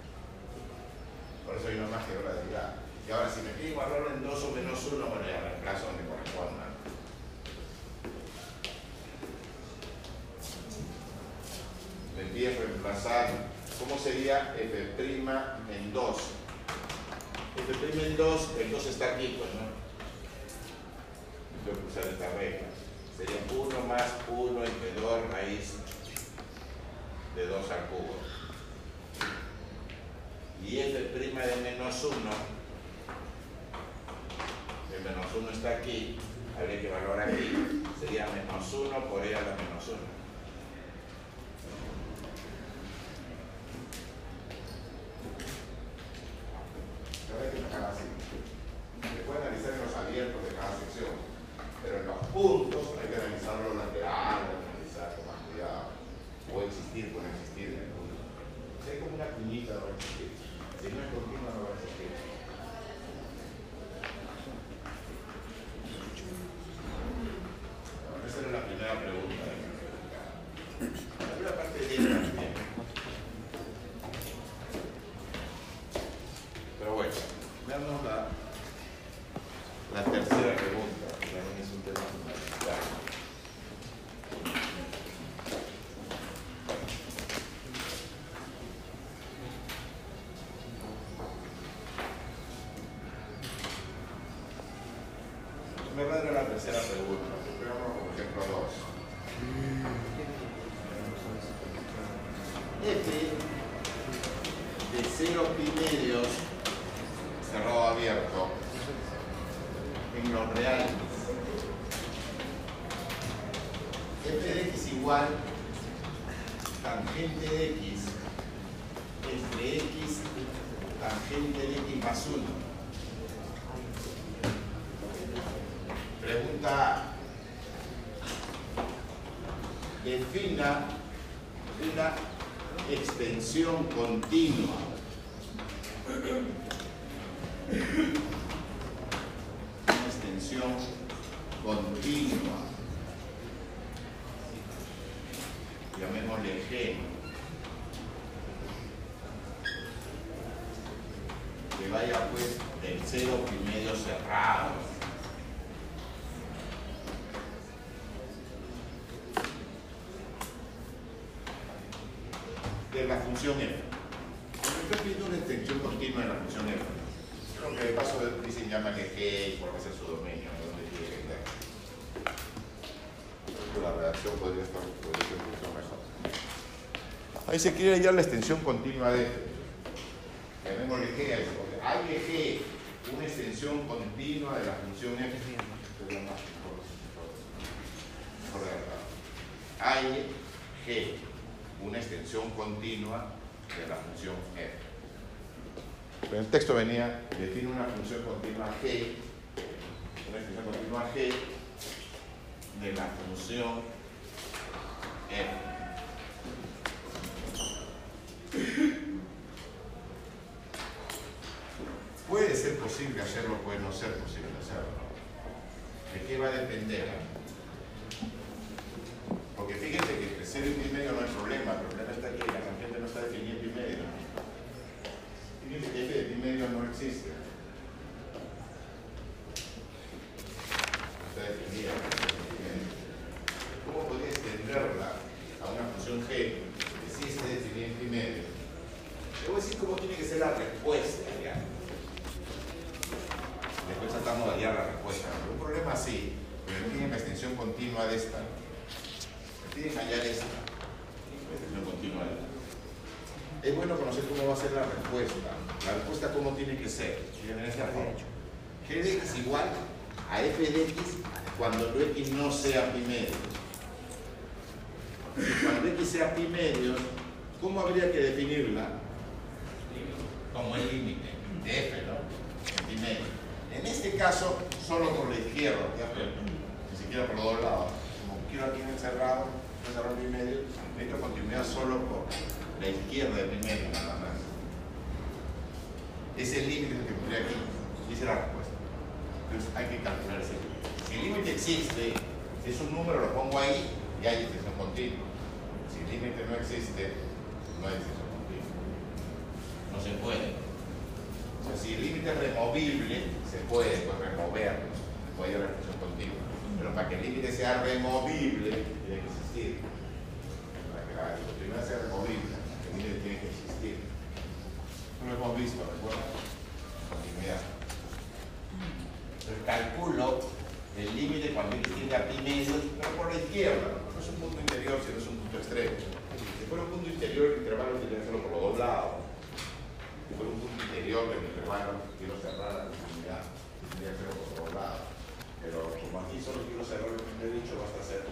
Por eso yo nomás quiero la derivada. Y ahora, si me piden guardarlo en 2 o menos 1, bueno, ya reemplazo donde corresponda. Me piden reemplazar, ¿cómo sería f' en 2? f' en 2, el 2 está aquí, pues, ¿no? Tengo que usar esta regla. Sería 1 más 1 entre 2 raíz de 2 al cubo. Y f' de menos 1, el menos 1 está aquí, habría que evaluar aquí, sería menos 1 por e a la menos 1. Ahora hay que sacar así. Se puede analizar en los abiertos de cada sección, pero en los puntos hay que analizarlo lateral, hay que analizar con más cuidado. Puede existir, puede existir en el punto. Si hay como una cuñita, no va a existir. Si no es continua, no va a existir. Bueno, esa era la primera pregunta. La primera parte de también. Pero bueno, veamos la, la tercera pregunta, que también es función f. Estoy pidiendo una extensión continua de la función f. Creo que de paso dicen llama que G por ser su dominio, donde tiene que la redacción podría estar podría ser mucho mejor. Ahí se quiere hallar la extensión continua de f. A eso, porque hay G una extensión continua de la función f. Esto es lo más mejor, mejor, mejor de verdad. Hay G una extensión continua de la función f. Pero el texto venía, define una función continua g, una extensión continua g de la función f. Puede ser posible hacerlo, puede no ser posible hacerlo. ¿De qué va a depender? Porque fíjense que entre 0 y pi medio no hay problema, el problema está que la tangente no está definida en pi medio. Fíjense que f de pi medio no existe. No está definida. ¿Cómo podría extenderla a una función g que sí esté definida en pi medio? Le voy a decir cómo tiene que ser la respuesta ya. Después tratamos de hallar la respuesta. Un problema así, pero tiene la extensión continua de esta piden hallar esta extensión continua. Es bueno conocer cómo va a ser la respuesta. La respuesta cómo tiene que ser. Esta. G de x igual a f de x cuando el x no sea pi medio. Cuando x sea pi medio, ¿cómo habría que definirla? Como el límite de f, ¿no? En pi medio. En este caso, solo por la izquierda, ni siquiera por los dos lados. Como quiero aquí en el cerrado, cerrado pi medio, necesito continuidad solo por la izquierda de pi medio, nada más. Es el límite que pondría aquí. Y la respuesta. Entonces hay que calcular ese límite. Si el límite existe, si es un número, lo pongo ahí y hay extensión continua. Si el límite no existe, no hay extensión continua. No se puede. Si el límite es removible, se puede pues, removerlo, se puede ir a extensión continua. Pero para que el límite sea removible, tiene que existir. Para que la continuidad sea removible, el límite tiene que existir. No lo hemos visto, ¿recuerdan? Continuidad. Entonces calculo el límite cuando x tiende a pi medio, pero por la izquierda. No es un punto interior, sino es un punto extremo. Si fuera un punto interior, el intervalo tendría que hacerlo por los dos lados. Un punto interior del intervalo, quiero cerrar la continuidad, tendría que dos lados. Pero como aquí solo quiero cerrar lo que he dicho, basta hacer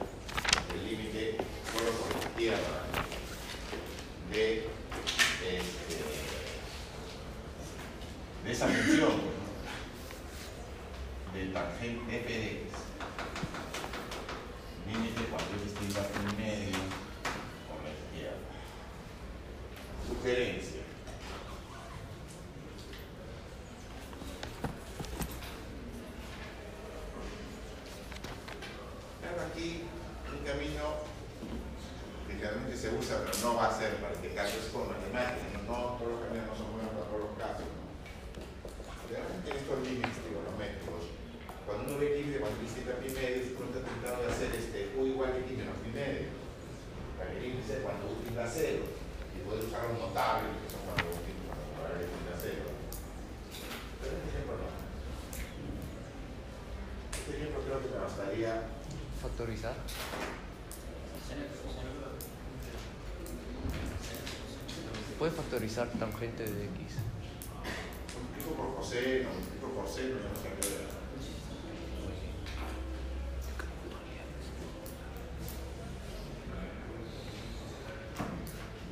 el límite solo por la izquierda de, este, de esa función del tangente f de. Límite cuando x tiende a pi medio por la izquierda. Sugerencia. Aquí un camino que realmente se usa, pero no va a ser para caso, es con matemáticas, no, no todos los caminos no son buenos para todos los casos. Realmente en estos límites trigonométricos, cuando uno ve límite cuando x está pi medio, uno está tratando de hacer este u igual a x menos pi medio, para el índice cuando u cero, y poder usar un notable, que son cuando u tiende a cero. Pero este no. Este ejemplo creo que me bastaría Factorizar. ¿Puede factorizar tangente de x? multiplico por coseno, multiplico por seno, ya no sé qué.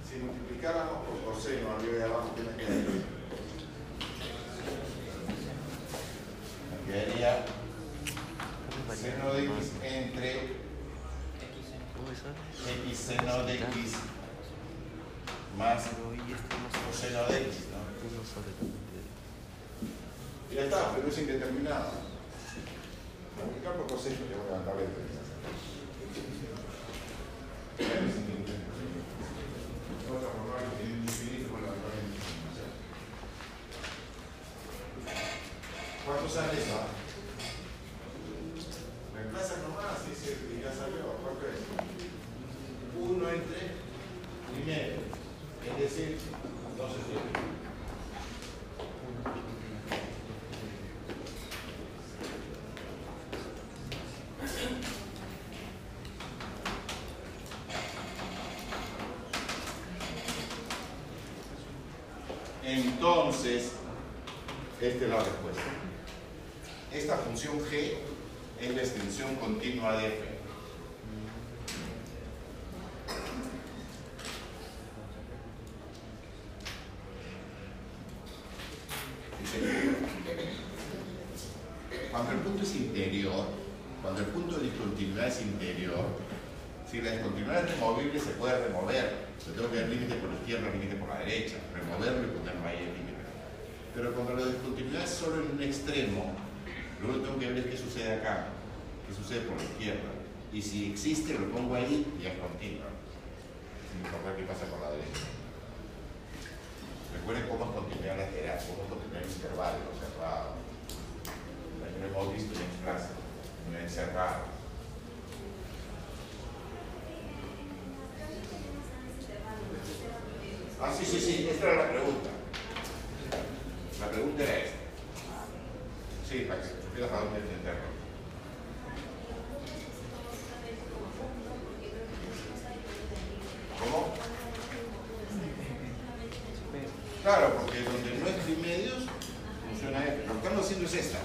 Si multiplicáramos por coseno arriba y abajo, ¿qué me quedaría? Me quedaría seno de x entre ¿Cómo es eso? x seno de x más Pero y esto no sabe. coseno de x, ¿no? Tú no sabes dónde. Y ya está, pero es indeterminado. Multiplicar por coseno, ya voy a levantar esto. Vamos a formar un infinito por levantar el infinito. ¿Cuánto sale eso? Reemplaza nomás, dice, y ya salió. ¿Cuánto es? 1 entre primero. Es decir, 12 tiene. Entonces, esta es la respuesta. Esta función g es la extensión continua de f. Cuando el punto es interior, cuando el punto de discontinuidad es interior, si la discontinuidad es removible, se puede remover. Yo tengo que dar límite por la izquierda, límite por la derecha, removerlo y ponerlo ahí el límite. Pero cuando la discontinuidad es solo en un extremo, luego tengo que ver qué sucede acá, qué sucede por la izquierda. Y si existe, lo pongo ahí y es continua. Sin importar qué pasa con la derecha. Recuerden cómo es continuidad lateral, cómo es continuidad intervalo, cerrado. Lo hemos visto ya en clase, en el encerrado. Ah, sí, sí, sí, esta era la pregunta. La pregunta era esta. Sí, para que supieras a dónde entenderlo. ¿Cómo? Claro, porque donde no es trimedios, funciona F. Lo que estamos haciendo es esta.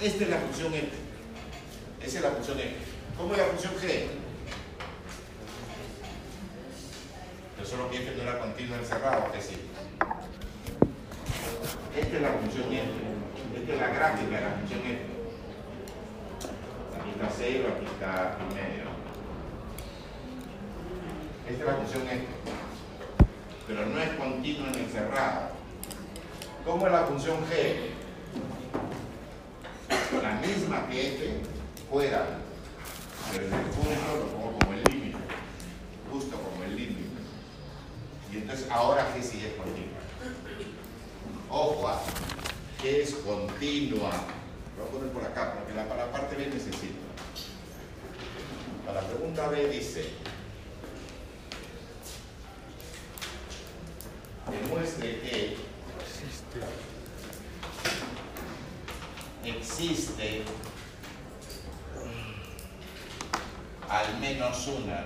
Esta es la Esa es la función F. ¿Cómo es la función G? Pero solo que F no era continua encerrado, que sí. Esta es la función F. Esta es la gráfica de la función F. Aquí está 0, aquí está y medio. Esta es la función F. Pero no es continua en encerrado. ¿Cómo es la función G? La misma que F fuera. Pero en el punto lo pongo como el límite. Justo como el límite. Y entonces ahora G sí es continua. Ojo, ¿ah? G es continua. Lo voy a poner por acá, porque la, para la parte B necesito. Para la pregunta B dice, demuestre que existe al menos una,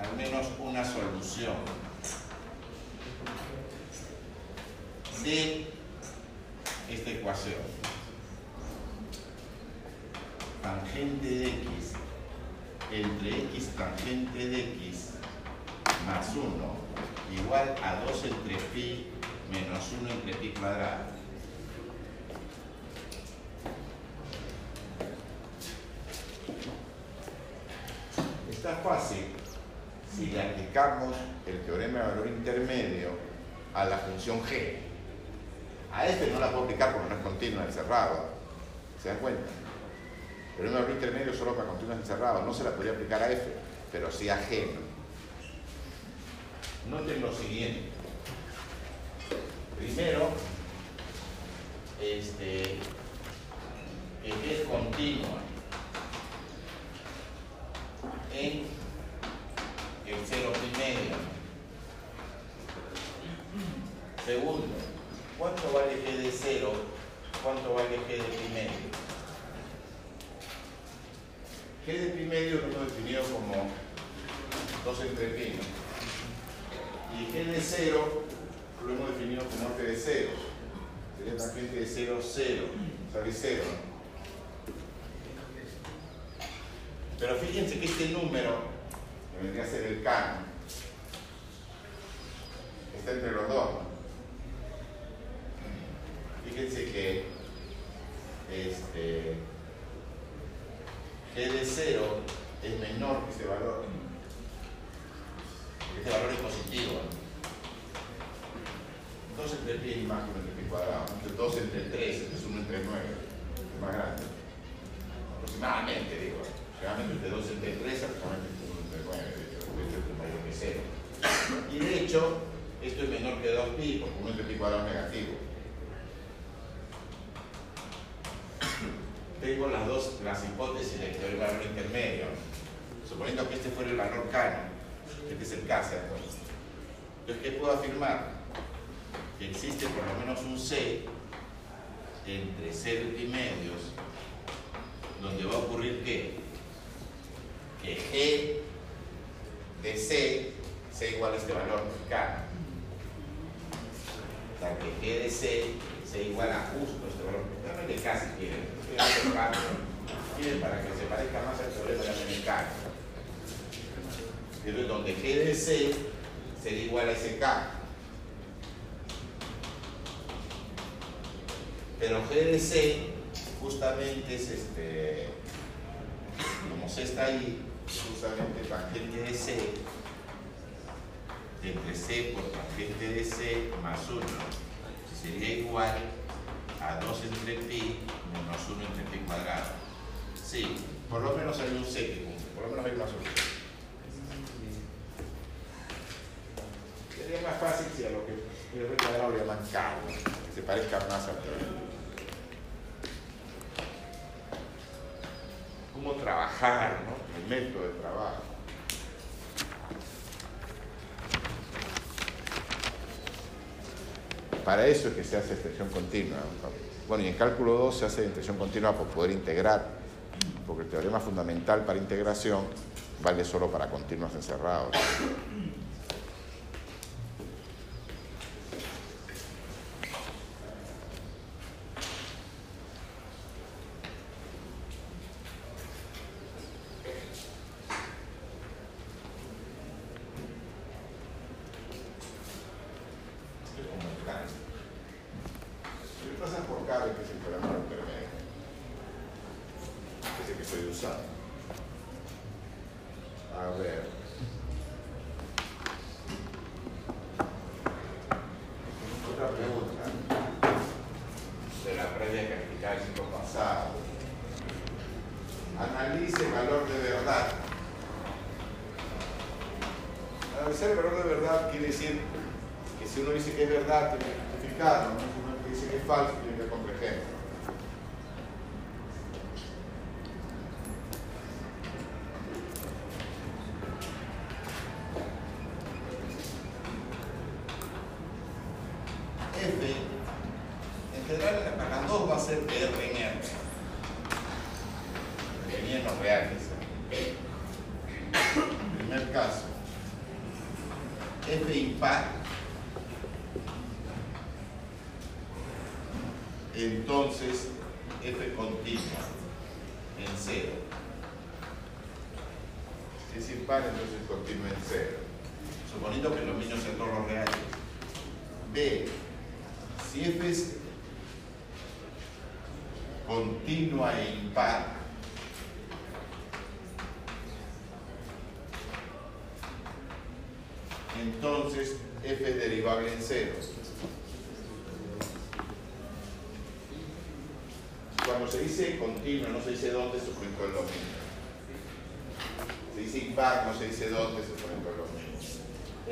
al menos una solución de esta ecuación. Tangente de x entre x tangente de x más 1 igual a 2 entre pi menos 1 entre pi cuadrado. Está fácil si le aplicamos el teorema de valor intermedio a la función g. A f no la puedo aplicar porque no es continua encerrado. ¿Se dan cuenta? El teorema de valor intermedio solo para continuos encerrados. No se la podría aplicar a f, pero sí a g. Noten lo siguiente. Primero, este, que es continua en el cero primerio. Segundo, ¿cuánto vale G de cero? ¿Cuánto vale G de primerio? G de primerio lo hemos definido como 2 entre pi. Y G de cero lo hemos definido como F de cero. Sería tangente de 0, 0. O sea es 0. Pero fíjense que este número, que vendría a ser el cano, está entre los dos. Fíjense que este, G de 0 es menor que ese valor. Este valor es positivo. ¿no? 2 entre pi es más que 1 entre pi cuadrado. Entonces 2 entre 3, entonces 1 entre 9. Es más grande. Aproximadamente, digo. Generalmente entre 2 entre 3, aproximadamente entre 1 entre 9. De hecho, de hecho, es mayor que 0. Y de hecho, esto es menor que 2pi, porque 1 entre pi cuadrado es negativo. Tengo las dos, las hipótesis del teorema del valor intermedio. Suponiendo que este fuera el valor cano, este es el K, ¿cierto? Entonces, ¿qué puedo afirmar? Que existe por lo menos un C entre 0 y medios, donde va a ocurrir qué? Que G de C sea igual a este valor K. O sea, que G de C sea igual a justo este valor. Quieren. Estoy haciendo cambio. Quieren para que se parezca más al teorema de. Entonces, donde G de C sería igual a ese K. Pero G de C justamente es este, como C está ahí, justamente tangente de C, entre C por tangente de C más 1, sería igual a 2 entre pi menos 1 entre pi cuadrado. Sí, por lo menos hay un C que cumple, por lo menos hay una solución. Sería más fácil si a lo que el cuadrado le llaman ¿no? que se parezca más al teorema. Cómo trabajar, ¿no? El método de trabajo. Para eso es que se hace extensión continua. Bueno, y en cálculo 2 se hace extensión continua por poder integrar, porque el teorema fundamental para integración vale solo para continuos encerrados. Es como el plan. Si le pasan por K, que es el teorema del intermedio. Ese que estoy usando. A ver. Otra pregunta. De la previa calificada del ciclo pasado. Analice el valor de verdad. Analizar el valor de verdad quiere decir que si uno dice que es verdad, tiene que justificarlo, ¿no? si uno dice que es falso, tiene que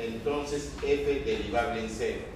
entonces f derivable en 0.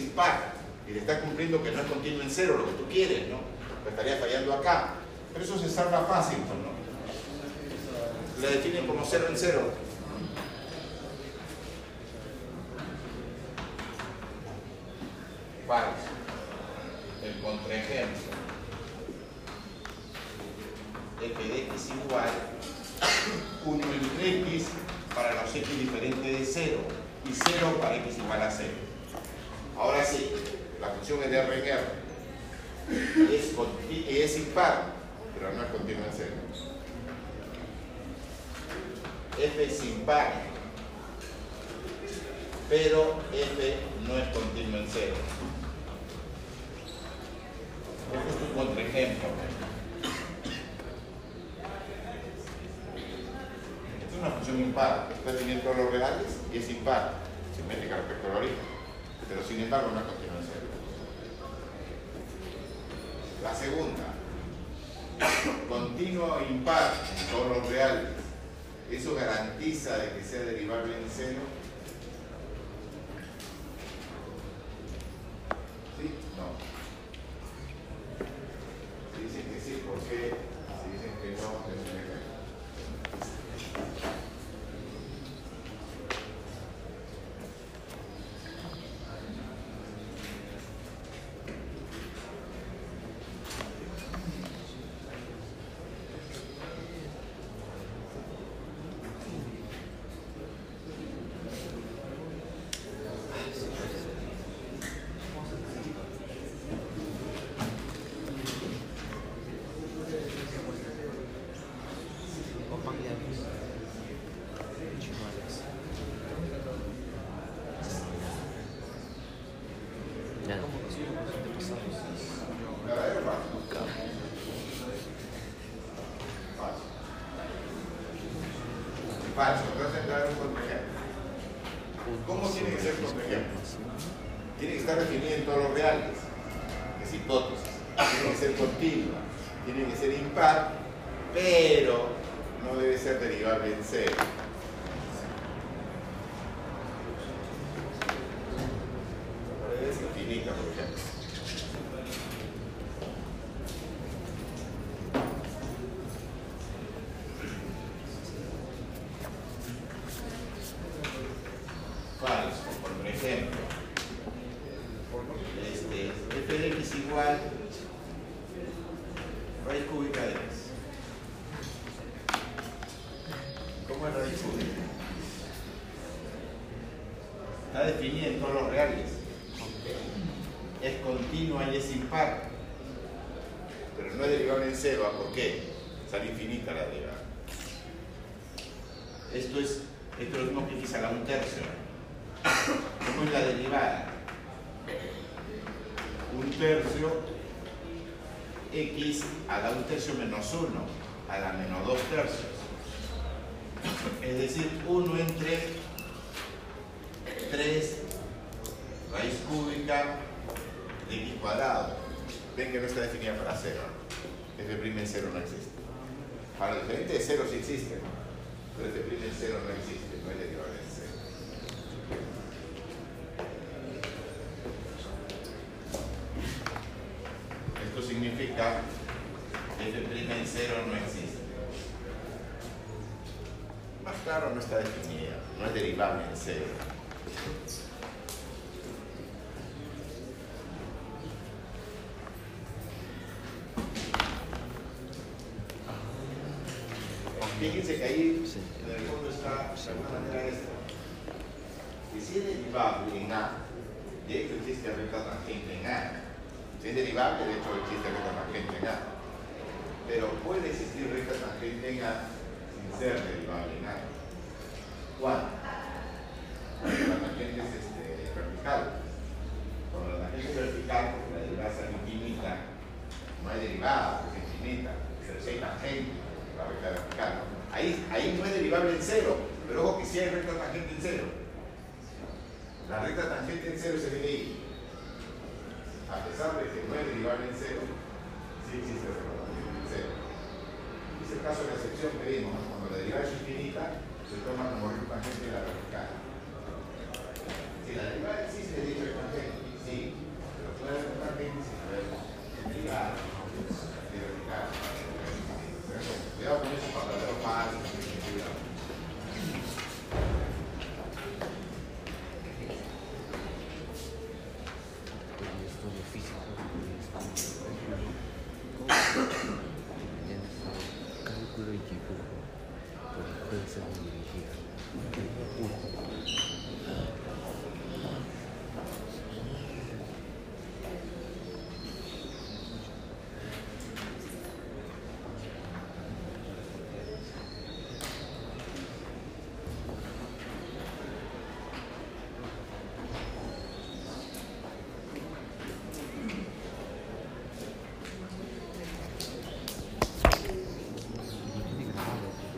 Impar. Y te está cumpliendo que no es continuo en cero, lo que tú quieres, ¿no? Pero estaría fallando acá. Pero eso se salva fácil, pues, ¿no? La definen como 0 en 0. Falso. El contraejemplo. f de x igual 1 entre x para los x diferentes de 0 y 0 para x igual a 0. Ahora sí, la función es de R en R. Es, es impar, pero no es continua en 0. f es impar, pero f no es continua en 0. Este es tu contraejemplo. Esta es una función impar, está teniendo los reales y es impar, simétrica respecto al origen, pero sin embargo no es continua en cero. La segunda, continuo impar en todos reales, ¿eso garantiza de que sea derivable en cero? ¿Sí? No. Si dicen que sí, ¿por qué? Si dicen que no, es un ejemplo. Ya. ¿Verdadero o falso? Falso. Falso. Entonces entrar un contraejemplo. ¿Cómo tiene que ser contraejemplo? Tiene que estar definido en todos los reales. Es hipótesis. Tiene que ser continua. Tiene que ser impar, pero no debe ser derivable en cero. Debe ser infinita, por ejemplo. falso, por ejemplo. Este, x igual raíz cúbica de x. ¿Cómo es raíz cúbica? Está definida en todos los reales. Es continua y es impar. Pero no es derivable en cero. ¿Por qué? Sale infinita la derivada. Esto es, esto es lo mismo que a la un tercio. ¿Cómo es la derivada? Tercio x a la un tercio menos 1 a la menos 2 tercios. Es decir, 1 entre 3 raíz cúbica de x cuadrado. Ven que no está definida para cero. f' en cero no existe. Para el diferente de cero sí existe, pero f' en cero no existe, no es derivable en 0 non esiste. Ma claro non sta definida, non è derivabile in 0. Fíjense que ahí en el fondo está de alguna manera esto. Y si es derivable en A, de hecho existe recta tangente en A, si es derivable, de hecho existe recta tangente en A. Pero puede existir recta tangente en A sin ser derivable en A. ¿Cuándo? Cuando la tangente es este, vertical. Cuando la tangente es vertical, porque la derivada es infinita, no hay derivada, porque es infinita, pero si hay tangente, la recta vertical. ¿no? Ahí, ahí no es derivable en cero, pero ojo que sí hay recta tangente en cero. La recta tangente en cero se viene ahí. A pesar de que no es derivable en cero, sí existe recta tangente en cero. Es el caso de la excepción que vimos, ¿no? cuando la derivada es infinita, se toma como recta tangente la vertical. Si la derivada existe, dicho el tangente, sí, pero toda la recta tangente sin haber derivada, de vertical. Cuidado con eso para ver más. Cuidado. Estudio físico. Cálculo y dibujo. Por jueces dirigida.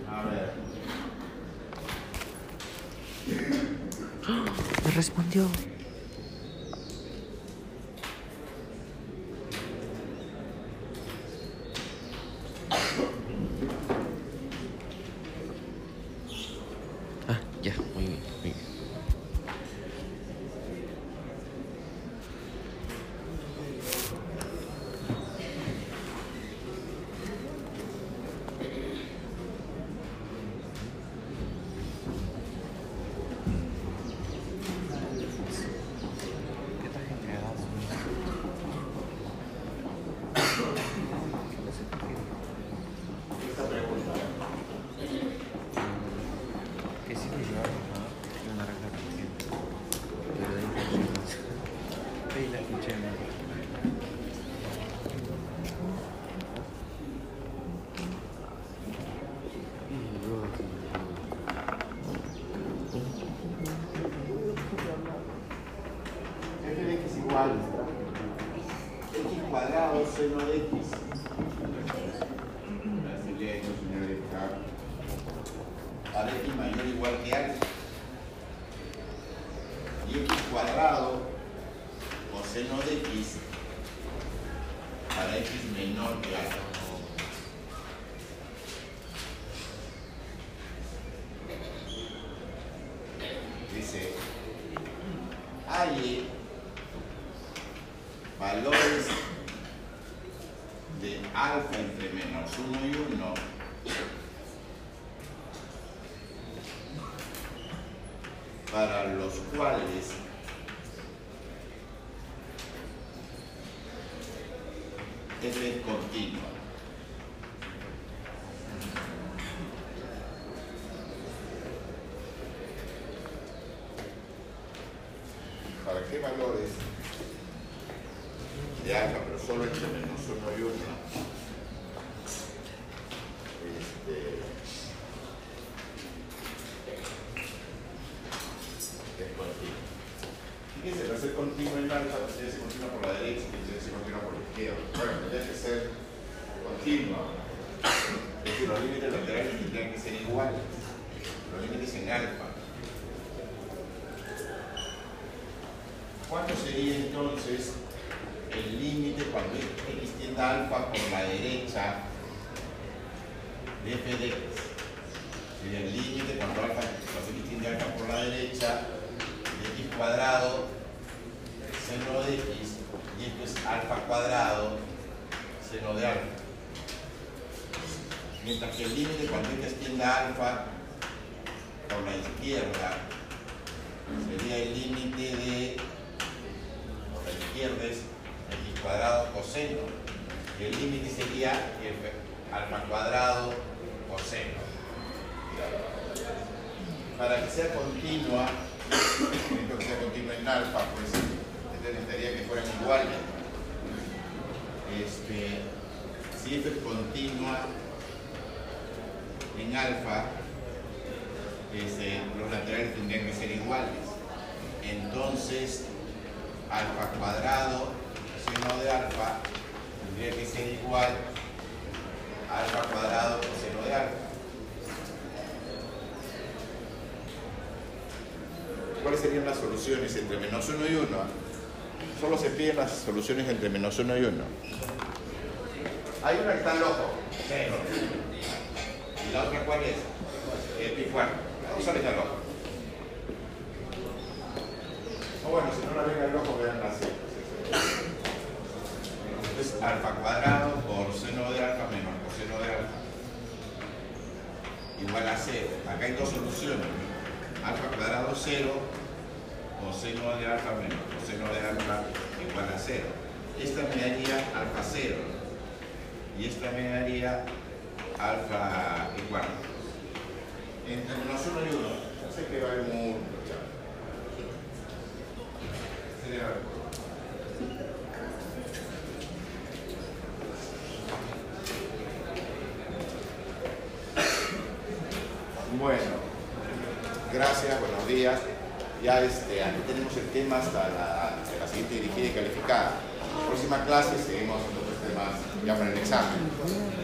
A ver. Me respondió. Ah, ya, muy bien, muy bien. ¿Qué tal entregado? Esta pregunta. Que sí me llevaron a una regla tangente. Pero de ahí no Ahí la escuché, ¿no? f de x igual x cuadrado seno de x. Así le he hecho, señor Edgar. Para x mayor o igual que alfa. Y x cuadrado coseno de x para x menor que alfa. Dice, hay valores de alfa entre menos 1 y 1 para los cuales f es continua. ¿Para qué valores de alfa, pero solo entre menos 1 y 1? Este, es continuo. Fíjense, al ser continuo en alfa, tendría que ser continua por la derecha tendría que ser continua por la izquierda. Bueno, tendría que ser continua. Es decir, los límites laterales tendrían que ser iguales. Los límites en alfa. ¿Cuánto sería entonces el límite cuando x tiende a alfa por la derecha de f de x? Sería el límite cuando alfa, cuando x tiende alfa por la derecha cuadrado seno de x y esto es alfa cuadrado seno de alfa. Mientras que el límite cuando x tiende a alfa por la izquierda sería el límite de por la izquierda es x cuadrado coseno y el límite sería alfa cuadrado coseno para que sea continua, necesito que sea continua en alfa, pues entonces necesitaría que fueran iguales. Este, si f es continua en alfa, este, los laterales tendrían que ser iguales. Entonces, alfa cuadrado seno de alfa tendría que ser igual a alfa cuadrado seno de alfa. ¿Cuáles serían las soluciones entre menos 1 y 1? Solo se piden las soluciones entre menos 1 y 1. Hay una que está loco. ¿Y la otra cuál es? Eh, pi cuarto. Vamos a el. O bueno, si no la ven al ojo, vean así. Es alfa cuadrado por seno de alfa menos coseno de alfa. Igual a cero. Acá hay dos soluciones. Alfa cuadrado cero, coseno de alfa menos coseno de alfa igual a cero. Esta me daría alfa cero. Y esta me daría alfa igual. Entre menos uno y uno. Ya sé que va a haber. Sería Bueno, gracias, buenos días. Ya este, aquí tenemos el tema hasta la, siguiente dirigida y calificada. Próxima clase seguimos con otros temas ya para el examen.